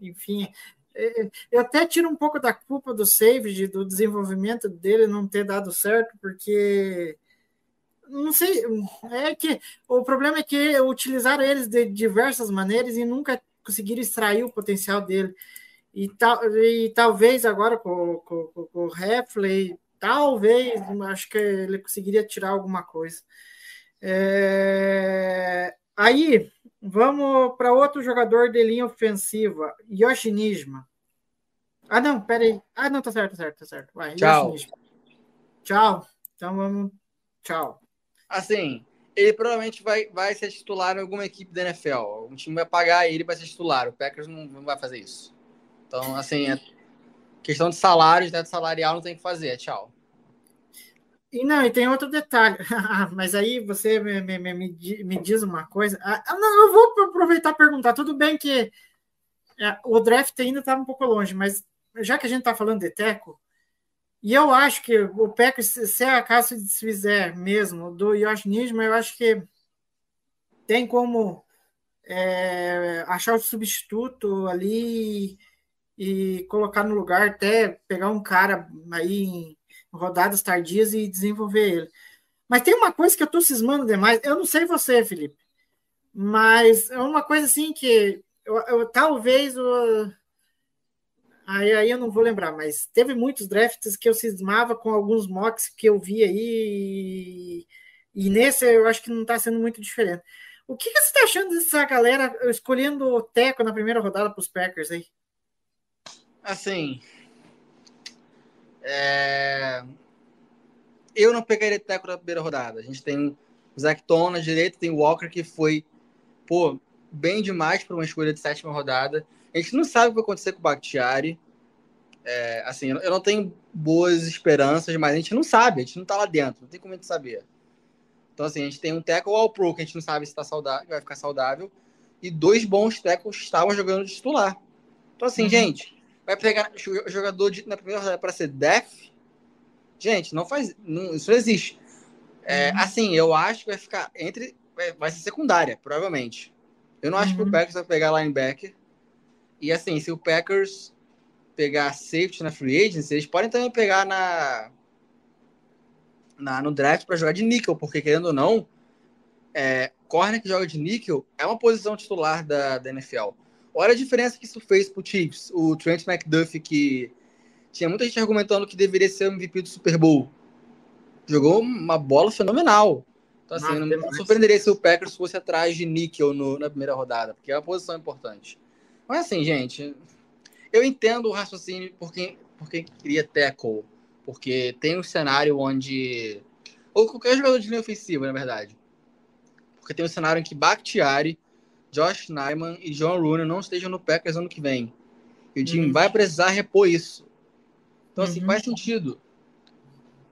enfim. É, é, eu até tiro um pouco da culpa do Savage, do desenvolvimento dele não ter dado certo, porque não sei, é que o problema é que utilizaram eles de diversas maneiras e nunca conseguiram extrair o potencial dele. E, tal, e talvez agora com, com, com, o Heffley, talvez, acho que ele conseguiria tirar alguma coisa. É, aí, vamos para outro jogador de linha ofensiva, Yoshi Nijma. Ah, não, peraí. Ah, não, tá certo, tá certo, tá certo. Vai, Tchau. Josh Nijman. Tchau. Então vamos. Tchau. Assim, ele provavelmente vai, vai ser titular em alguma equipe da NFL. Um time vai pagar ele para ser titular. O Packers não, não vai fazer isso. Então, assim, é questão de salário, teto salarial, não tem que fazer. Tchau. E não, e tem outro detalhe. <laughs> Mas aí você me, me, me, me di- me diz uma coisa. Ah, não, eu vou aproveitar e perguntar. Tudo bem que é, o draft ainda está um pouco longe, mas já que a gente está falando de Teco, e eu acho que o Packers, se se acaso se fizer mesmo do Josh Nijman, eu acho que tem como é, achar o substituto ali e colocar no lugar, até pegar um cara aí em rodadas tardias e desenvolver ele. Mas tem uma coisa que eu tô cismando demais. Eu não sei você, Felipe, mas é uma coisa assim que eu, eu- talvez o- aí, aí eu não vou lembrar, mas teve muitos drafts que eu cismava com alguns mocks que eu vi aí e, e nesse eu acho que não está sendo muito diferente. O que, que você está achando dessa galera escolhendo o Teco na primeira rodada para os Packers aí? Assim. é, Eu não pegaria Teco na primeira rodada. A gente tem o Zach Tom na direita, tem o Walker que foi, pô, bem demais para uma escolha de sétima rodada. A gente não sabe o que vai acontecer com o Bakhtiari. É, assim, eu não tenho boas esperanças, mas a gente não sabe, a gente não tá lá dentro, não tem como a gente saber. Então, assim, a gente tem um tackle all pro, que a gente não sabe se tá saudável, vai ficar saudável, e dois bons tackles estavam jogando de titular. Então, assim, Uhum. gente, vai pegar jo- jogador de, na primeira rodada para ser def? Gente, não faz. Não, isso não existe. É, Uhum. Assim, eu acho que vai ficar entre. Vai, vai ser secundária, provavelmente. Eu não acho que Uhum. o Packers vai pegar linebacker. E assim, se o Packers pegar safety na free agency, eles podem também pegar na, na no draft para jogar de níquel, porque querendo ou não, é, corner que joga de níquel é uma posição titular da, da NFL. Olha a diferença que isso fez pro Chiefs. O Trent McDuffie, que tinha muita gente argumentando que deveria ser o MVP do Super Bowl. Jogou uma bola fenomenal. Então, assim, não me surpreenderia se o Packers fosse atrás de níquel no- na primeira rodada, porque é uma posição importante. Mas assim, gente, eu entendo o raciocínio por quem, por quem queria tackle, porque tem um cenário onde. Ou qualquer jogador de linha ofensiva, na verdade. Porque tem um cenário em que Bakhtiari, Josh Nyman e John Rooney não estejam no Packers ano que vem. E o time Uhum. vai precisar repor isso. Então, assim, Uhum. faz sentido.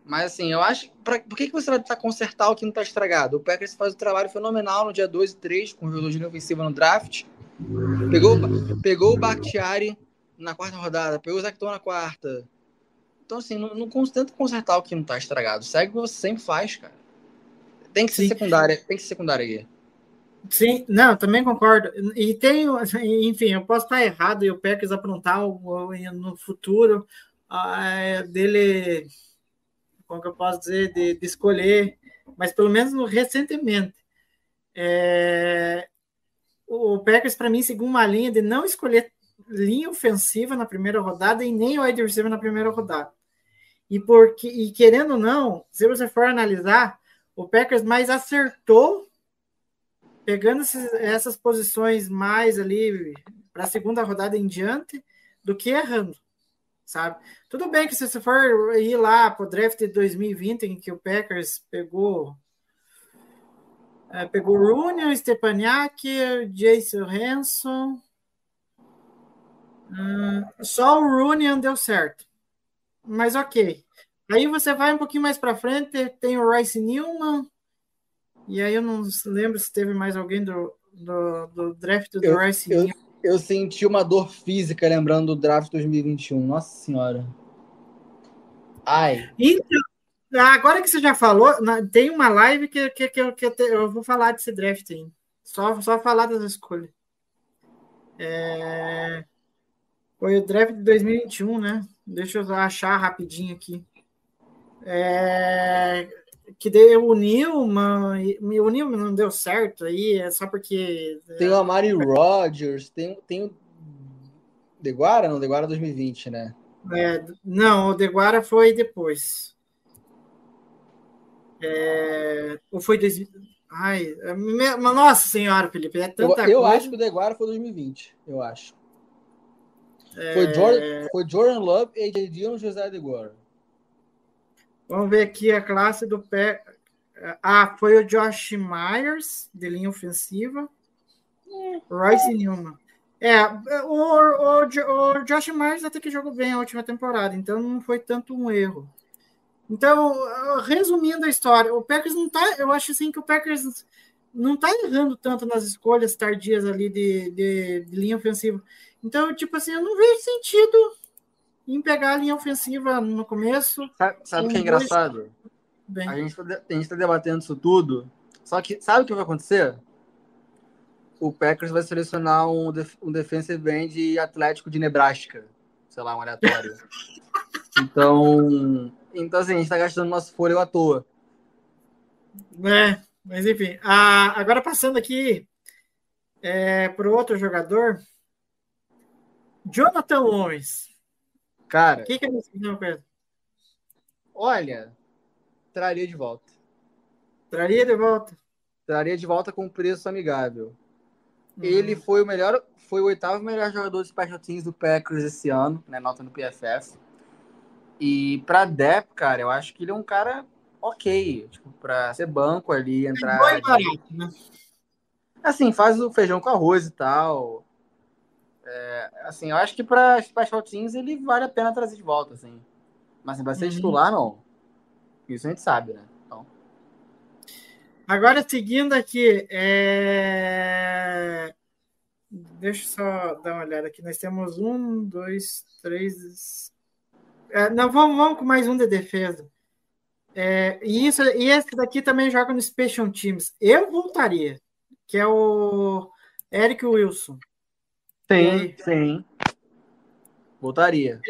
Mas, assim, eu acho. Pra, por que, que você vai tentar consertar o que não está estragado? O Packers faz um trabalho fenomenal no dia 2 e 3, com o jogador de linha ofensiva no draft. Pegou, pegou o Bakhtiari na quarta rodada, pegou o Zacton na quarta. Então, assim, não, não tenta consertar o que não está estragado. Segue o que você sempre faz, cara. Tem que ser Sim. secundária, tem que ser secundária aí. Sim, não, também concordo. E tem, enfim, eu posso estar errado e o Packers aprontar no futuro ah, dele, como que eu posso dizer, de, de escolher, mas pelo menos no- recentemente. É, o Packers, para mim, seguiu uma linha de não escolher linha ofensiva na primeira rodada e nem o wide receiver na primeira rodada. E, porque, e querendo ou não, se você for analisar, o Packers mais acertou pegando esses- essas posições mais ali para a segunda rodada em diante do que errando, sabe? Tudo bem que se você for ir lá para o draft de 2020, em que o Packers pegou é, pegou o Rooney, o Stepaniak, o Jason Hanson. Hum, só o Rooney deu certo. Mas ok. Aí você vai um pouquinho mais para frente, tem o Rice Newman, e aí eu não lembro se teve mais alguém do, do, do draft do Eu- Rice eu- Newman. Eu senti uma dor física lembrando do draft 2021. Nossa senhora. Ai. Então, agora que você já falou, tem uma live que, que, que, eu, que eu, te- eu vou falar desse draft aí. Só, só falar das escolhas. É, Foi o draft de 2021, né? Deixa eu achar rapidinho aqui. É, Que deu o Newman. O Newman não deu certo aí, é só porque. Tem o Amari Rodgers, tem, tem o Deguara? Não, Deguara 2020, né? É, não, o Deguara foi depois. É, ou foi 2000. Ai, é, me- nossa senhora, Felipe, é Eu, tanta eu coisa. acho que o Deguara foi 2020, eu acho. Foi, Jordan, foi Jordan Love, AJ Dillon e José Adeguara. Vamos ver aqui a classe do pé. Ah, foi o Josh Myers, de linha ofensiva. Royce Newman. É, o, o, o Josh Myers até que jogou bem a última temporada, então não foi tanto um erro. Então, resumindo a história, o Packers não tá. Eu acho assim que o Packers não tá errando tanto nas escolhas tardias ali de, de, de linha ofensiva. Então, tipo assim, eu não vejo sentido em pegar a linha ofensiva no começo. Sabe, o que é engraçado? Bem. A gente, tá, gente tá debatendo isso tudo. Só que sabe o que vai acontecer? O Packers vai selecionar um, def um defensive end atlético de Nebraska. Sei lá, um aleatório. <laughs> então, então, assim, a gente tá gastando nosso fôlego à toa. É, mas enfim. Ah, agora passando aqui é, para o outro jogador, Jonathan Owens. Cara, O que, que ele fez com ele? olha, traria de volta. Traria de volta. Traria de volta com preço amigável. Ele foi o melhor, foi o oitavo melhor jogador de special teams do Packers esse ano, né? Nota no PFF. E pra Dep, cara, eu acho que ele é um cara ok, tipo, pra ser banco ali, entrar. Bom e barato, né? Assim, faz o feijão com arroz e tal. É, assim, eu acho que pra special teams ele vale a pena trazer de volta, assim. Mas assim, vai ser Uhum. titular, não. Isso a gente sabe, né? Então, Agora, seguindo aqui, é... deixa eu só dar uma olhada aqui. Nós temos um, dois, três. É, não, vamos, vamos com mais um de defesa. É, e, isso, e esse daqui também joga no Special Teams. Eu voltaria, que é o Eric Wilson. sim, sim. Voltaria.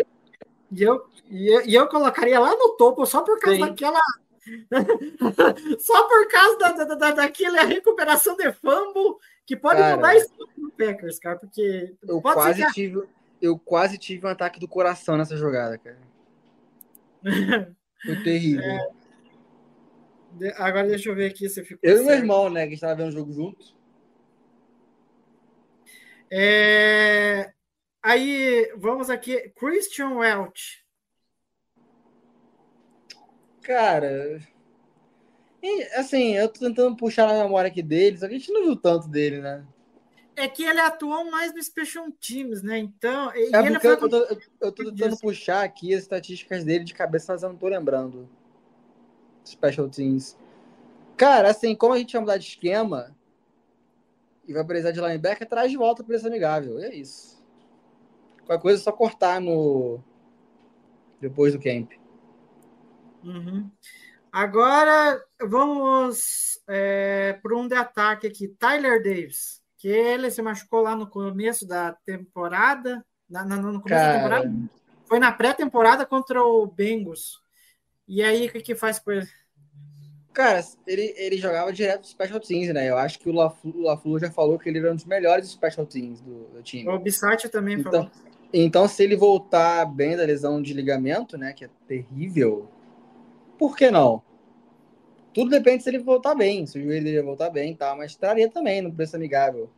E eu, e eu, e eu colocaria lá no topo só por causa Sim. daquela. <laughs> só por causa da, da, da, daquela recuperação de fumble que pode Cara. mudar isso no Packers, cara, porque Eu pode quase ser que tive, eu quase tive um ataque do coração nessa jogada, cara. Foi terrível. De- Agora deixa eu ver aqui se ficou. eu e meu certo. irmão, né, que a gente tava vendo o jogo junto. É, Aí, vamos aqui. Christian Welch. Cara, assim, eu tô tentando puxar na memória aqui dele, só que a gente não viu tanto dele, né? É que ele atuou mais no Special Teams, né? Então. É ele foi eu tô, eu, tô tentando puxar aqui as estatísticas dele de cabeça, mas eu não tô lembrando. Special Teams. Cara, assim, como a gente vai mudar de esquema e vai precisar de linebacker, traz de volta o preço amigável. E é isso. Qualquer coisa é só cortar no. Depois do camp. Uhum. Agora vamos para um de ataque aqui, Tyler Davis, que ele se machucou lá no começo da temporada, na, na- no começo da temporada, foi na pré-temporada contra o Bengals. E aí o que que faz com ele? Cara, ele, ele jogava direto dos Special Teams, né? Eu acho que o LaFlu, LaFlu já falou que ele era um dos melhores Special Teams do, do time. O Bissati também Então, falou. então, se ele voltar bem da lesão de ligamento, né? Que é terrível, por que não? Tudo depende se ele voltar bem, se o joelho dele voltar bem tal, mas traria também no preço amigável.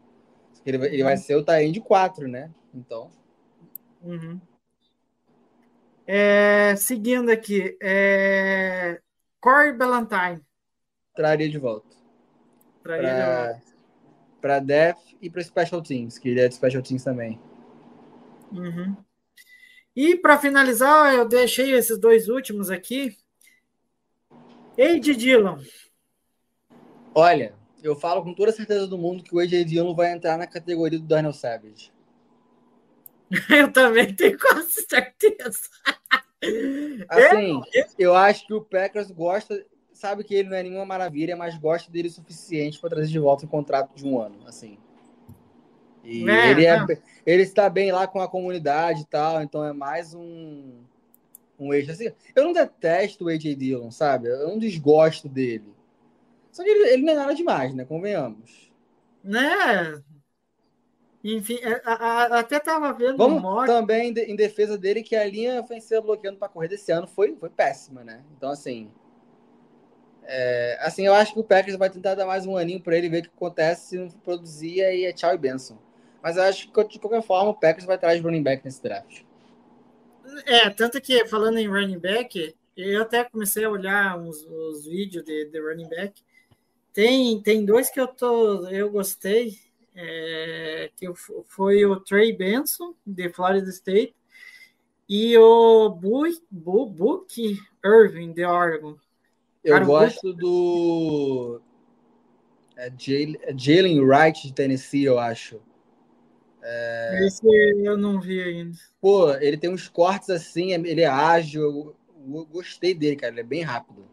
Ele, vai- ele vai ser o Taém de 4, né? Então. Uhum. É, seguindo aqui, é, Corey Ballantyne. traria de volta. Traria de volta. Para para Def e para Special Teams, que ele é de Special Teams também. Uhum. E para finalizar, eu deixei esses dois últimos aqui. Eide Dillon. Olha, eu falo com toda a certeza do mundo que o AJ Dillon vai entrar na categoria do Daniel Savage. <laughs> Eu também tenho quase certeza. Assim, eu acho que o Packers gosta, sabe que ele não é nenhuma maravilha, mas gosta dele o suficiente para trazer de volta um contrato de um ano, assim. E É, ele, é, ele está bem lá com a comunidade e tal, então é mais um um eixo assim. Eu não detesto o AJ Dillon, sabe? Eu não desgosto dele. Só que ele, ele não é nada demais, né? Convenhamos. Né? Enfim, é, a- a- até estava vendo Vamos também em defesa dele que a linha ofensiva bloqueando para correr desse ano foi, foi péssima, né? Então, assim. é, assim, eu acho que o Packers vai tentar dar mais um aninho para ele ver o que acontece se não produzir aí é tchau e benção. Mas eu acho que, de qualquer forma, o Packers vai atrás de running back nesse draft. É, tanto que falando em running back, eu até comecei a olhar uns, os vídeos de, de running back. Tem, tem dois que eu tô, eu gostei, é, que foi o Trey Benson, de Florida State, e o Book, Irving, de Oregon. Eu Cara, gosto do. Jalen é Jalen Wright de Tennessee, eu acho. Esse eu não vi ainda. Pô, ele tem uns cortes assim, ele é ágil. Eu, gostei dele, cara. Ele é bem rápido.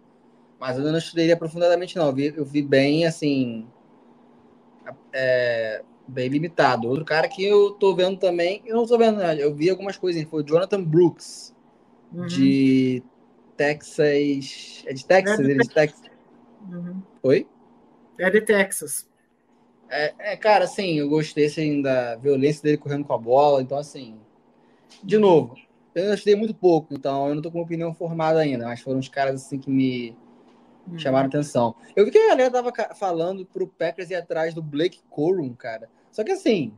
Mas eu não estudei ele aprofundadamente, não. Eu vi, eu vi bem, assim. é, bem limitado. Outro cara que eu tô vendo também. Eu não tô vendo, né? Eu vi algumas coisas. Foi o Jonathan Brooks, Uhum, de Texas. É de Texas? É de Ele é de Texas. uhum. Oi? É de Texas. É, é, cara, assim, eu gostei assim, da violência dele correndo com a bola. Então, assim, de novo, eu estudei muito pouco, então eu não tô com uma opinião formada ainda, mas foram os caras assim que me Uhum. chamaram atenção. Eu vi que a galera tava falando pro Packers ir atrás do Blake Corum, cara. Só que assim,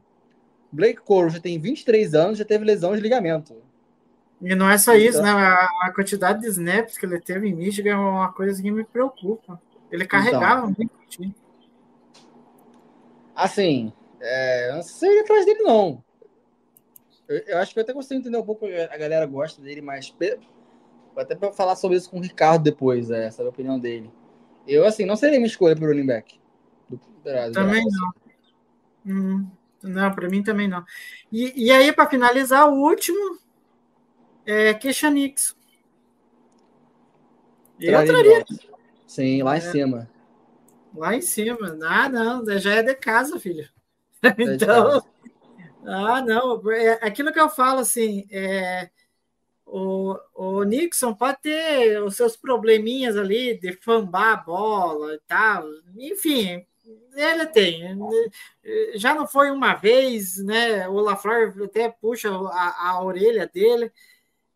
Blake Corum já tem 23 anos, já teve lesão de ligamento. E não é só isso, Então- né? A, quantidade de snaps que ele teve em Michigan é uma coisa que me preocupa. Ele carregava muito o time. Assim, é, eu não sei ia atrás dele, não. Eu, eu acho que eu até consigo entender um pouco, a galera gosta dele, mas até pra falar sobre isso com o Ricardo depois, é, saber a opinião dele. Eu, assim, não seria minha escolha pro running back. Do, Também não. Hum, não, para mim também não. E, e aí, para finalizar, o último é Nix. Eu Traria. Sim, lá em É. cima. Lá em cima. Ah, não, já é de casa, filho. <laughs> De Então, casa. ah, não, é aquilo que eu falo assim, é, o, o Nixon pode ter os seus probleminhas ali de fambar a bola e tal, enfim, ele tem. Já não foi uma vez, né? O LaFleur até puxa a, a orelha dele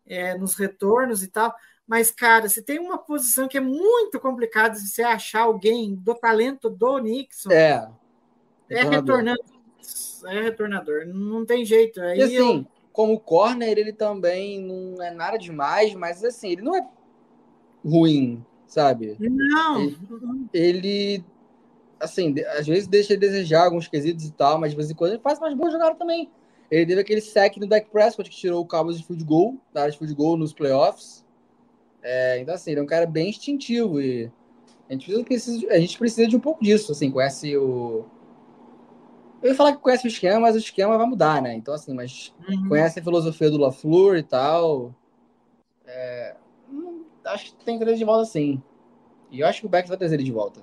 é, nos retornos e tal. Mas, cara, se tem uma posição que é muito complicada de você achar alguém do talento do Nixon, É. é retornador. retornando. É retornador. Não tem jeito. Aí E assim, eu- como corner, ele também não é nada demais, mas assim, ele não é ruim, sabe? não. Ele- Ele, assim, às vezes deixa ele desejar alguns quesitos e tal, mas de vez em quando ele faz mais boas jogadas também. Ele teve aquele sec no Dak Prescott que tirou o Cowboys de field goal, da área de field goal nos playoffs. É, então, assim, ele é um cara bem instintivo e a gente, precisa, precisa- a gente precisa de um pouco disso, assim, conhece o... Eu ia falar que conhece o esquema, mas o esquema vai mudar, né? Então, assim, mas Uhum. conhece a filosofia do LaFleur e tal. É, acho que tem que trazer de volta sim. E eu acho que o Beck vai trazer ele de volta.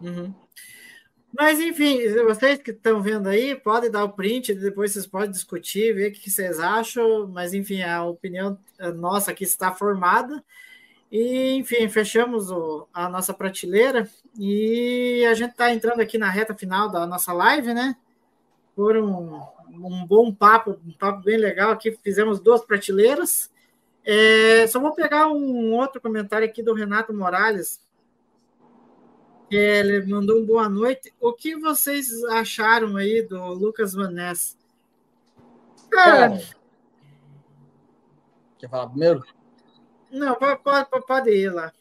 Uhum. Mas, enfim, vocês que estão vendo aí, podem dar o print, depois vocês podem discutir, ver o que vocês acham, mas, enfim, a opinião nossa aqui está formada. E, enfim, fechamos o- a nossa prateleira e a gente está entrando aqui na reta final da nossa live, né? Por um, um bom papo, um papo bem legal aqui. Fizemos duas prateleiras. É, só vou pegar um outro comentário aqui do Renato Morales. Ele mandou um boa noite. O que vocês acharam aí do Lucas Van Ness? Cara, Cara, quer falar primeiro? não, pode, pode, pode ir lá.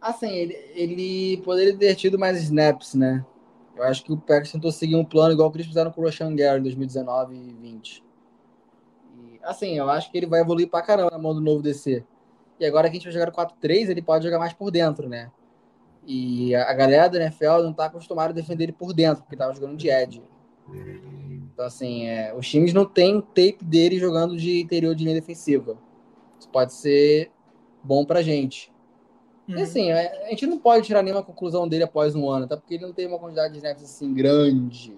Assim, ele, ele poderia ter tido mais snaps, né? Eu acho que o Packers tentou seguir um plano igual que eles fizeram com o Roshan Gary em 2019 e 20. E, assim, eu acho que ele vai evoluir pra caramba na mão do novo DC. E agora que a gente vai jogar o 4-3, ele pode jogar mais por dentro, né? E a, galera do NFL não tá acostumada a defender ele por dentro, porque tava jogando de edge. Então, assim, é, os times não têm o tape dele jogando de interior de linha defensiva. Isso pode ser bom pra gente. Uhum. E assim, a a gente não pode tirar nenhuma conclusão dele após um ano, até porque ele não tem uma quantidade de snaps assim grande.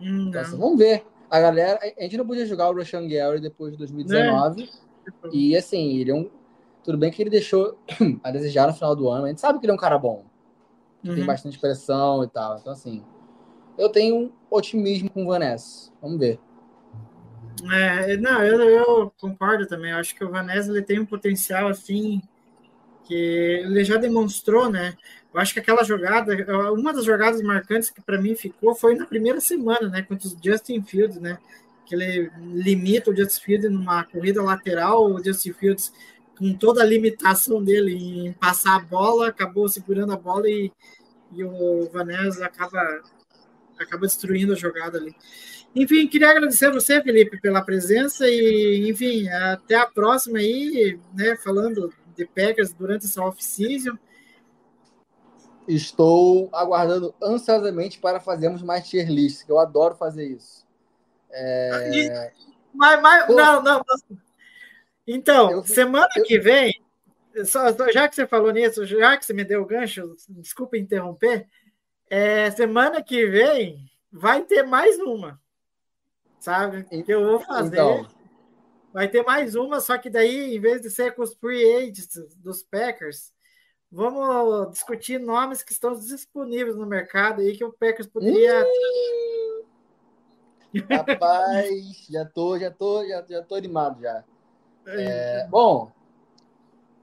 Hum, Então, assim, vamos ver. A galera, a gente não podia jogar o Roshan Gary depois de 2019. E assim, ele é um. Tudo bem que ele deixou <clears throat> a desejar no final do ano, a gente sabe que ele é um cara bom. que Tem Uhum. bastante pressão e tal. Então, assim, eu tenho um otimismo com o Vanessa. Vamos ver. É, não, eu, eu concordo também. Eu acho que o Vanessa ele tem um potencial assim que ele já demonstrou, né? Eu acho que aquela jogada, uma das jogadas marcantes que para mim ficou foi na primeira semana, né? Contra o Justin Fields, né? Que ele limita o Justin Fields numa corrida lateral, o Justin Fields com toda a limitação dele em passar a bola, acabou segurando a bola e, e o Vanessa acaba, acaba destruindo a jogada ali. Enfim, queria agradecer a você, Felipe, pela presença e, enfim, até a próxima aí, né, falando de Packers durante essa off-season. Estou aguardando ansiosamente para fazermos mais tier lists, que eu adoro fazer isso. É... Mas, mas não, não. Então, eu, semana eu, que vem, só, já que você falou nisso, já que você me deu o gancho, desculpa interromper, é, semana que vem vai ter mais uma sabe? Que eu vou fazer. Então. Vai ter mais uma, só que daí, em vez de ser com os free agents dos Packers, vamos discutir nomes que estão disponíveis no mercado aí que o Packers poderia. Rapaz, já tô, já tô, já, já tô animado já. É, bom,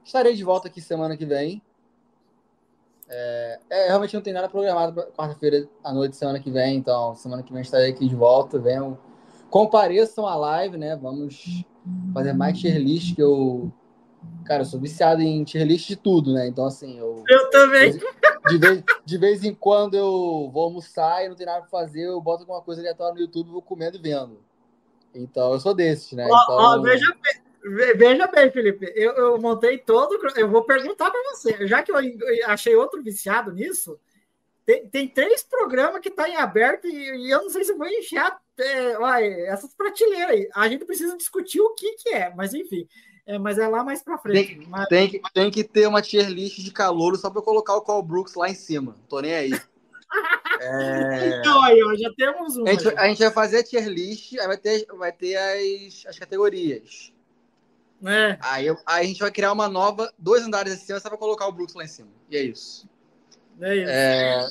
estarei de volta aqui semana que vem. É, é, realmente não tem nada programado para quarta-feira à noite, semana que vem, então semana que vem estarei aqui de volta. Venham compareçam à live, né? Vamos fazer mais tier list que eu. Cara, eu sou viciado em tier list de tudo, né? Então, assim, eu. Eu também. De vez, de vez em quando eu vou almoçar e não tem nada pra fazer, eu boto alguma coisa aleatória no YouTube e vou comendo e vendo. Então, eu sou desses, né? Ó, então... ó, veja, bem, veja bem, Felipe. Eu, eu montei todo. Eu vou perguntar para você. Já que eu achei outro viciado nisso, tem, tem três programas que estão tá em aberto e, e, eu não sei se vou encher é, olha, essas prateleiras aí. A gente precisa discutir o que, que é, mas enfim. É, mas é lá mais para frente. Tem, mas... tem, que, tem que ter uma tier list de calor só para colocar o Call Brooks lá em cima. Tô nem aí. <laughs> é... Então aí, ó, já temos um. A gente, a gente, vai fazer a tier list, aí vai ter, vai ter as, as categorias. É. Aí, aí a gente vai criar uma nova, dois andares acima, só para colocar o Brooks lá em cima. E é isso. É isso. É...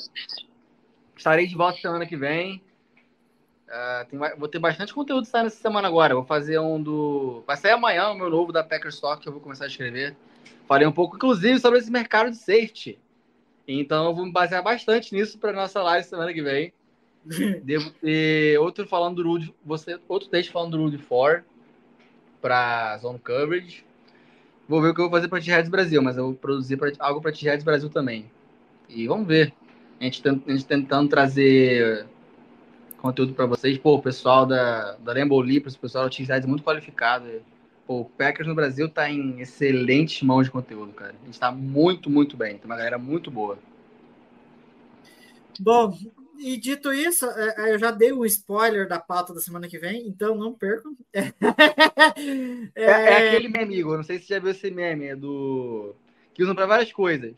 Estarei de volta semana que vem. Uh, tem, vou ter bastante conteúdo saindo essa semana agora. Vou fazer um do. Vai sair amanhã o meu novo da Packers Talk, que eu vou começar a escrever. Falei um pouco, inclusive, sobre esse mercado de safety. Então eu vou me basear bastante nisso para nossa live semana que vem. <laughs> Devo ter outro falando do Rude, você, outro texto falando do Rude 4 para Zone Coverage. Vou ver o que eu vou fazer para T-Heads Brasil, mas eu vou produzir pra, algo para T-Heads Brasil também. E vamos ver. A gente, a gente tentando trazer conteúdo para vocês. Pô, o pessoal da, da Rainbow Leapers, o pessoal da T-Sides muito qualificado. Pô, o Packers no Brasil tá em excelentes mãos de conteúdo, cara. A gente tá muito, muito bem. Tem uma galera muito boa. Bom, e dito isso, é, é, eu já dei um spoiler da pauta da semana que vem, então não percam. <laughs> É, é, é aquele meme, Igor. Não sei se você já viu esse meme, é do. Que usam para várias coisas.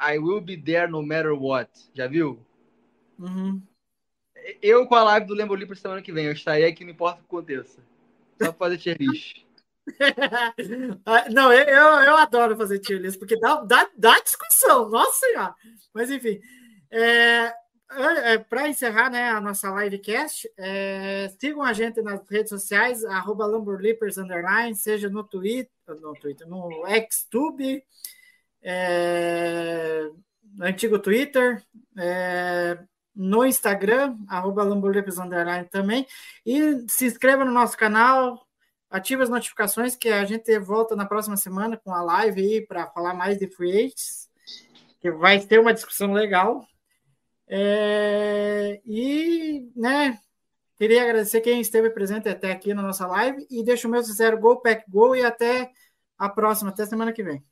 I will be there no matter what. Já viu? Uhum. Eu com a live do Lembo Livre semana que vem. Eu estarei aqui, não importa o que aconteça. Só pra fazer tier list. <laughs> Ah, não, eu, eu adoro fazer tier list, porque dá, dá, dá discussão, nossa senhora. Mas enfim, é, é, para encerrar né, a nossa livecast, é, sigam a gente nas redes sociais, arroba seja no Twitter, no Twitter, no Xtube, é, no antigo Twitter, é, no Instagram, arroba também. E se inscreva no nosso canal, ative as notificações que a gente volta na próxima semana com a live aí para falar mais de free agents, que vai ter uma discussão legal. É, e, né, queria agradecer quem esteve presente até aqui na nossa live e deixo o meu sincero Go Pack Go e até a próxima, até semana que vem.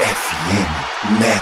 FM.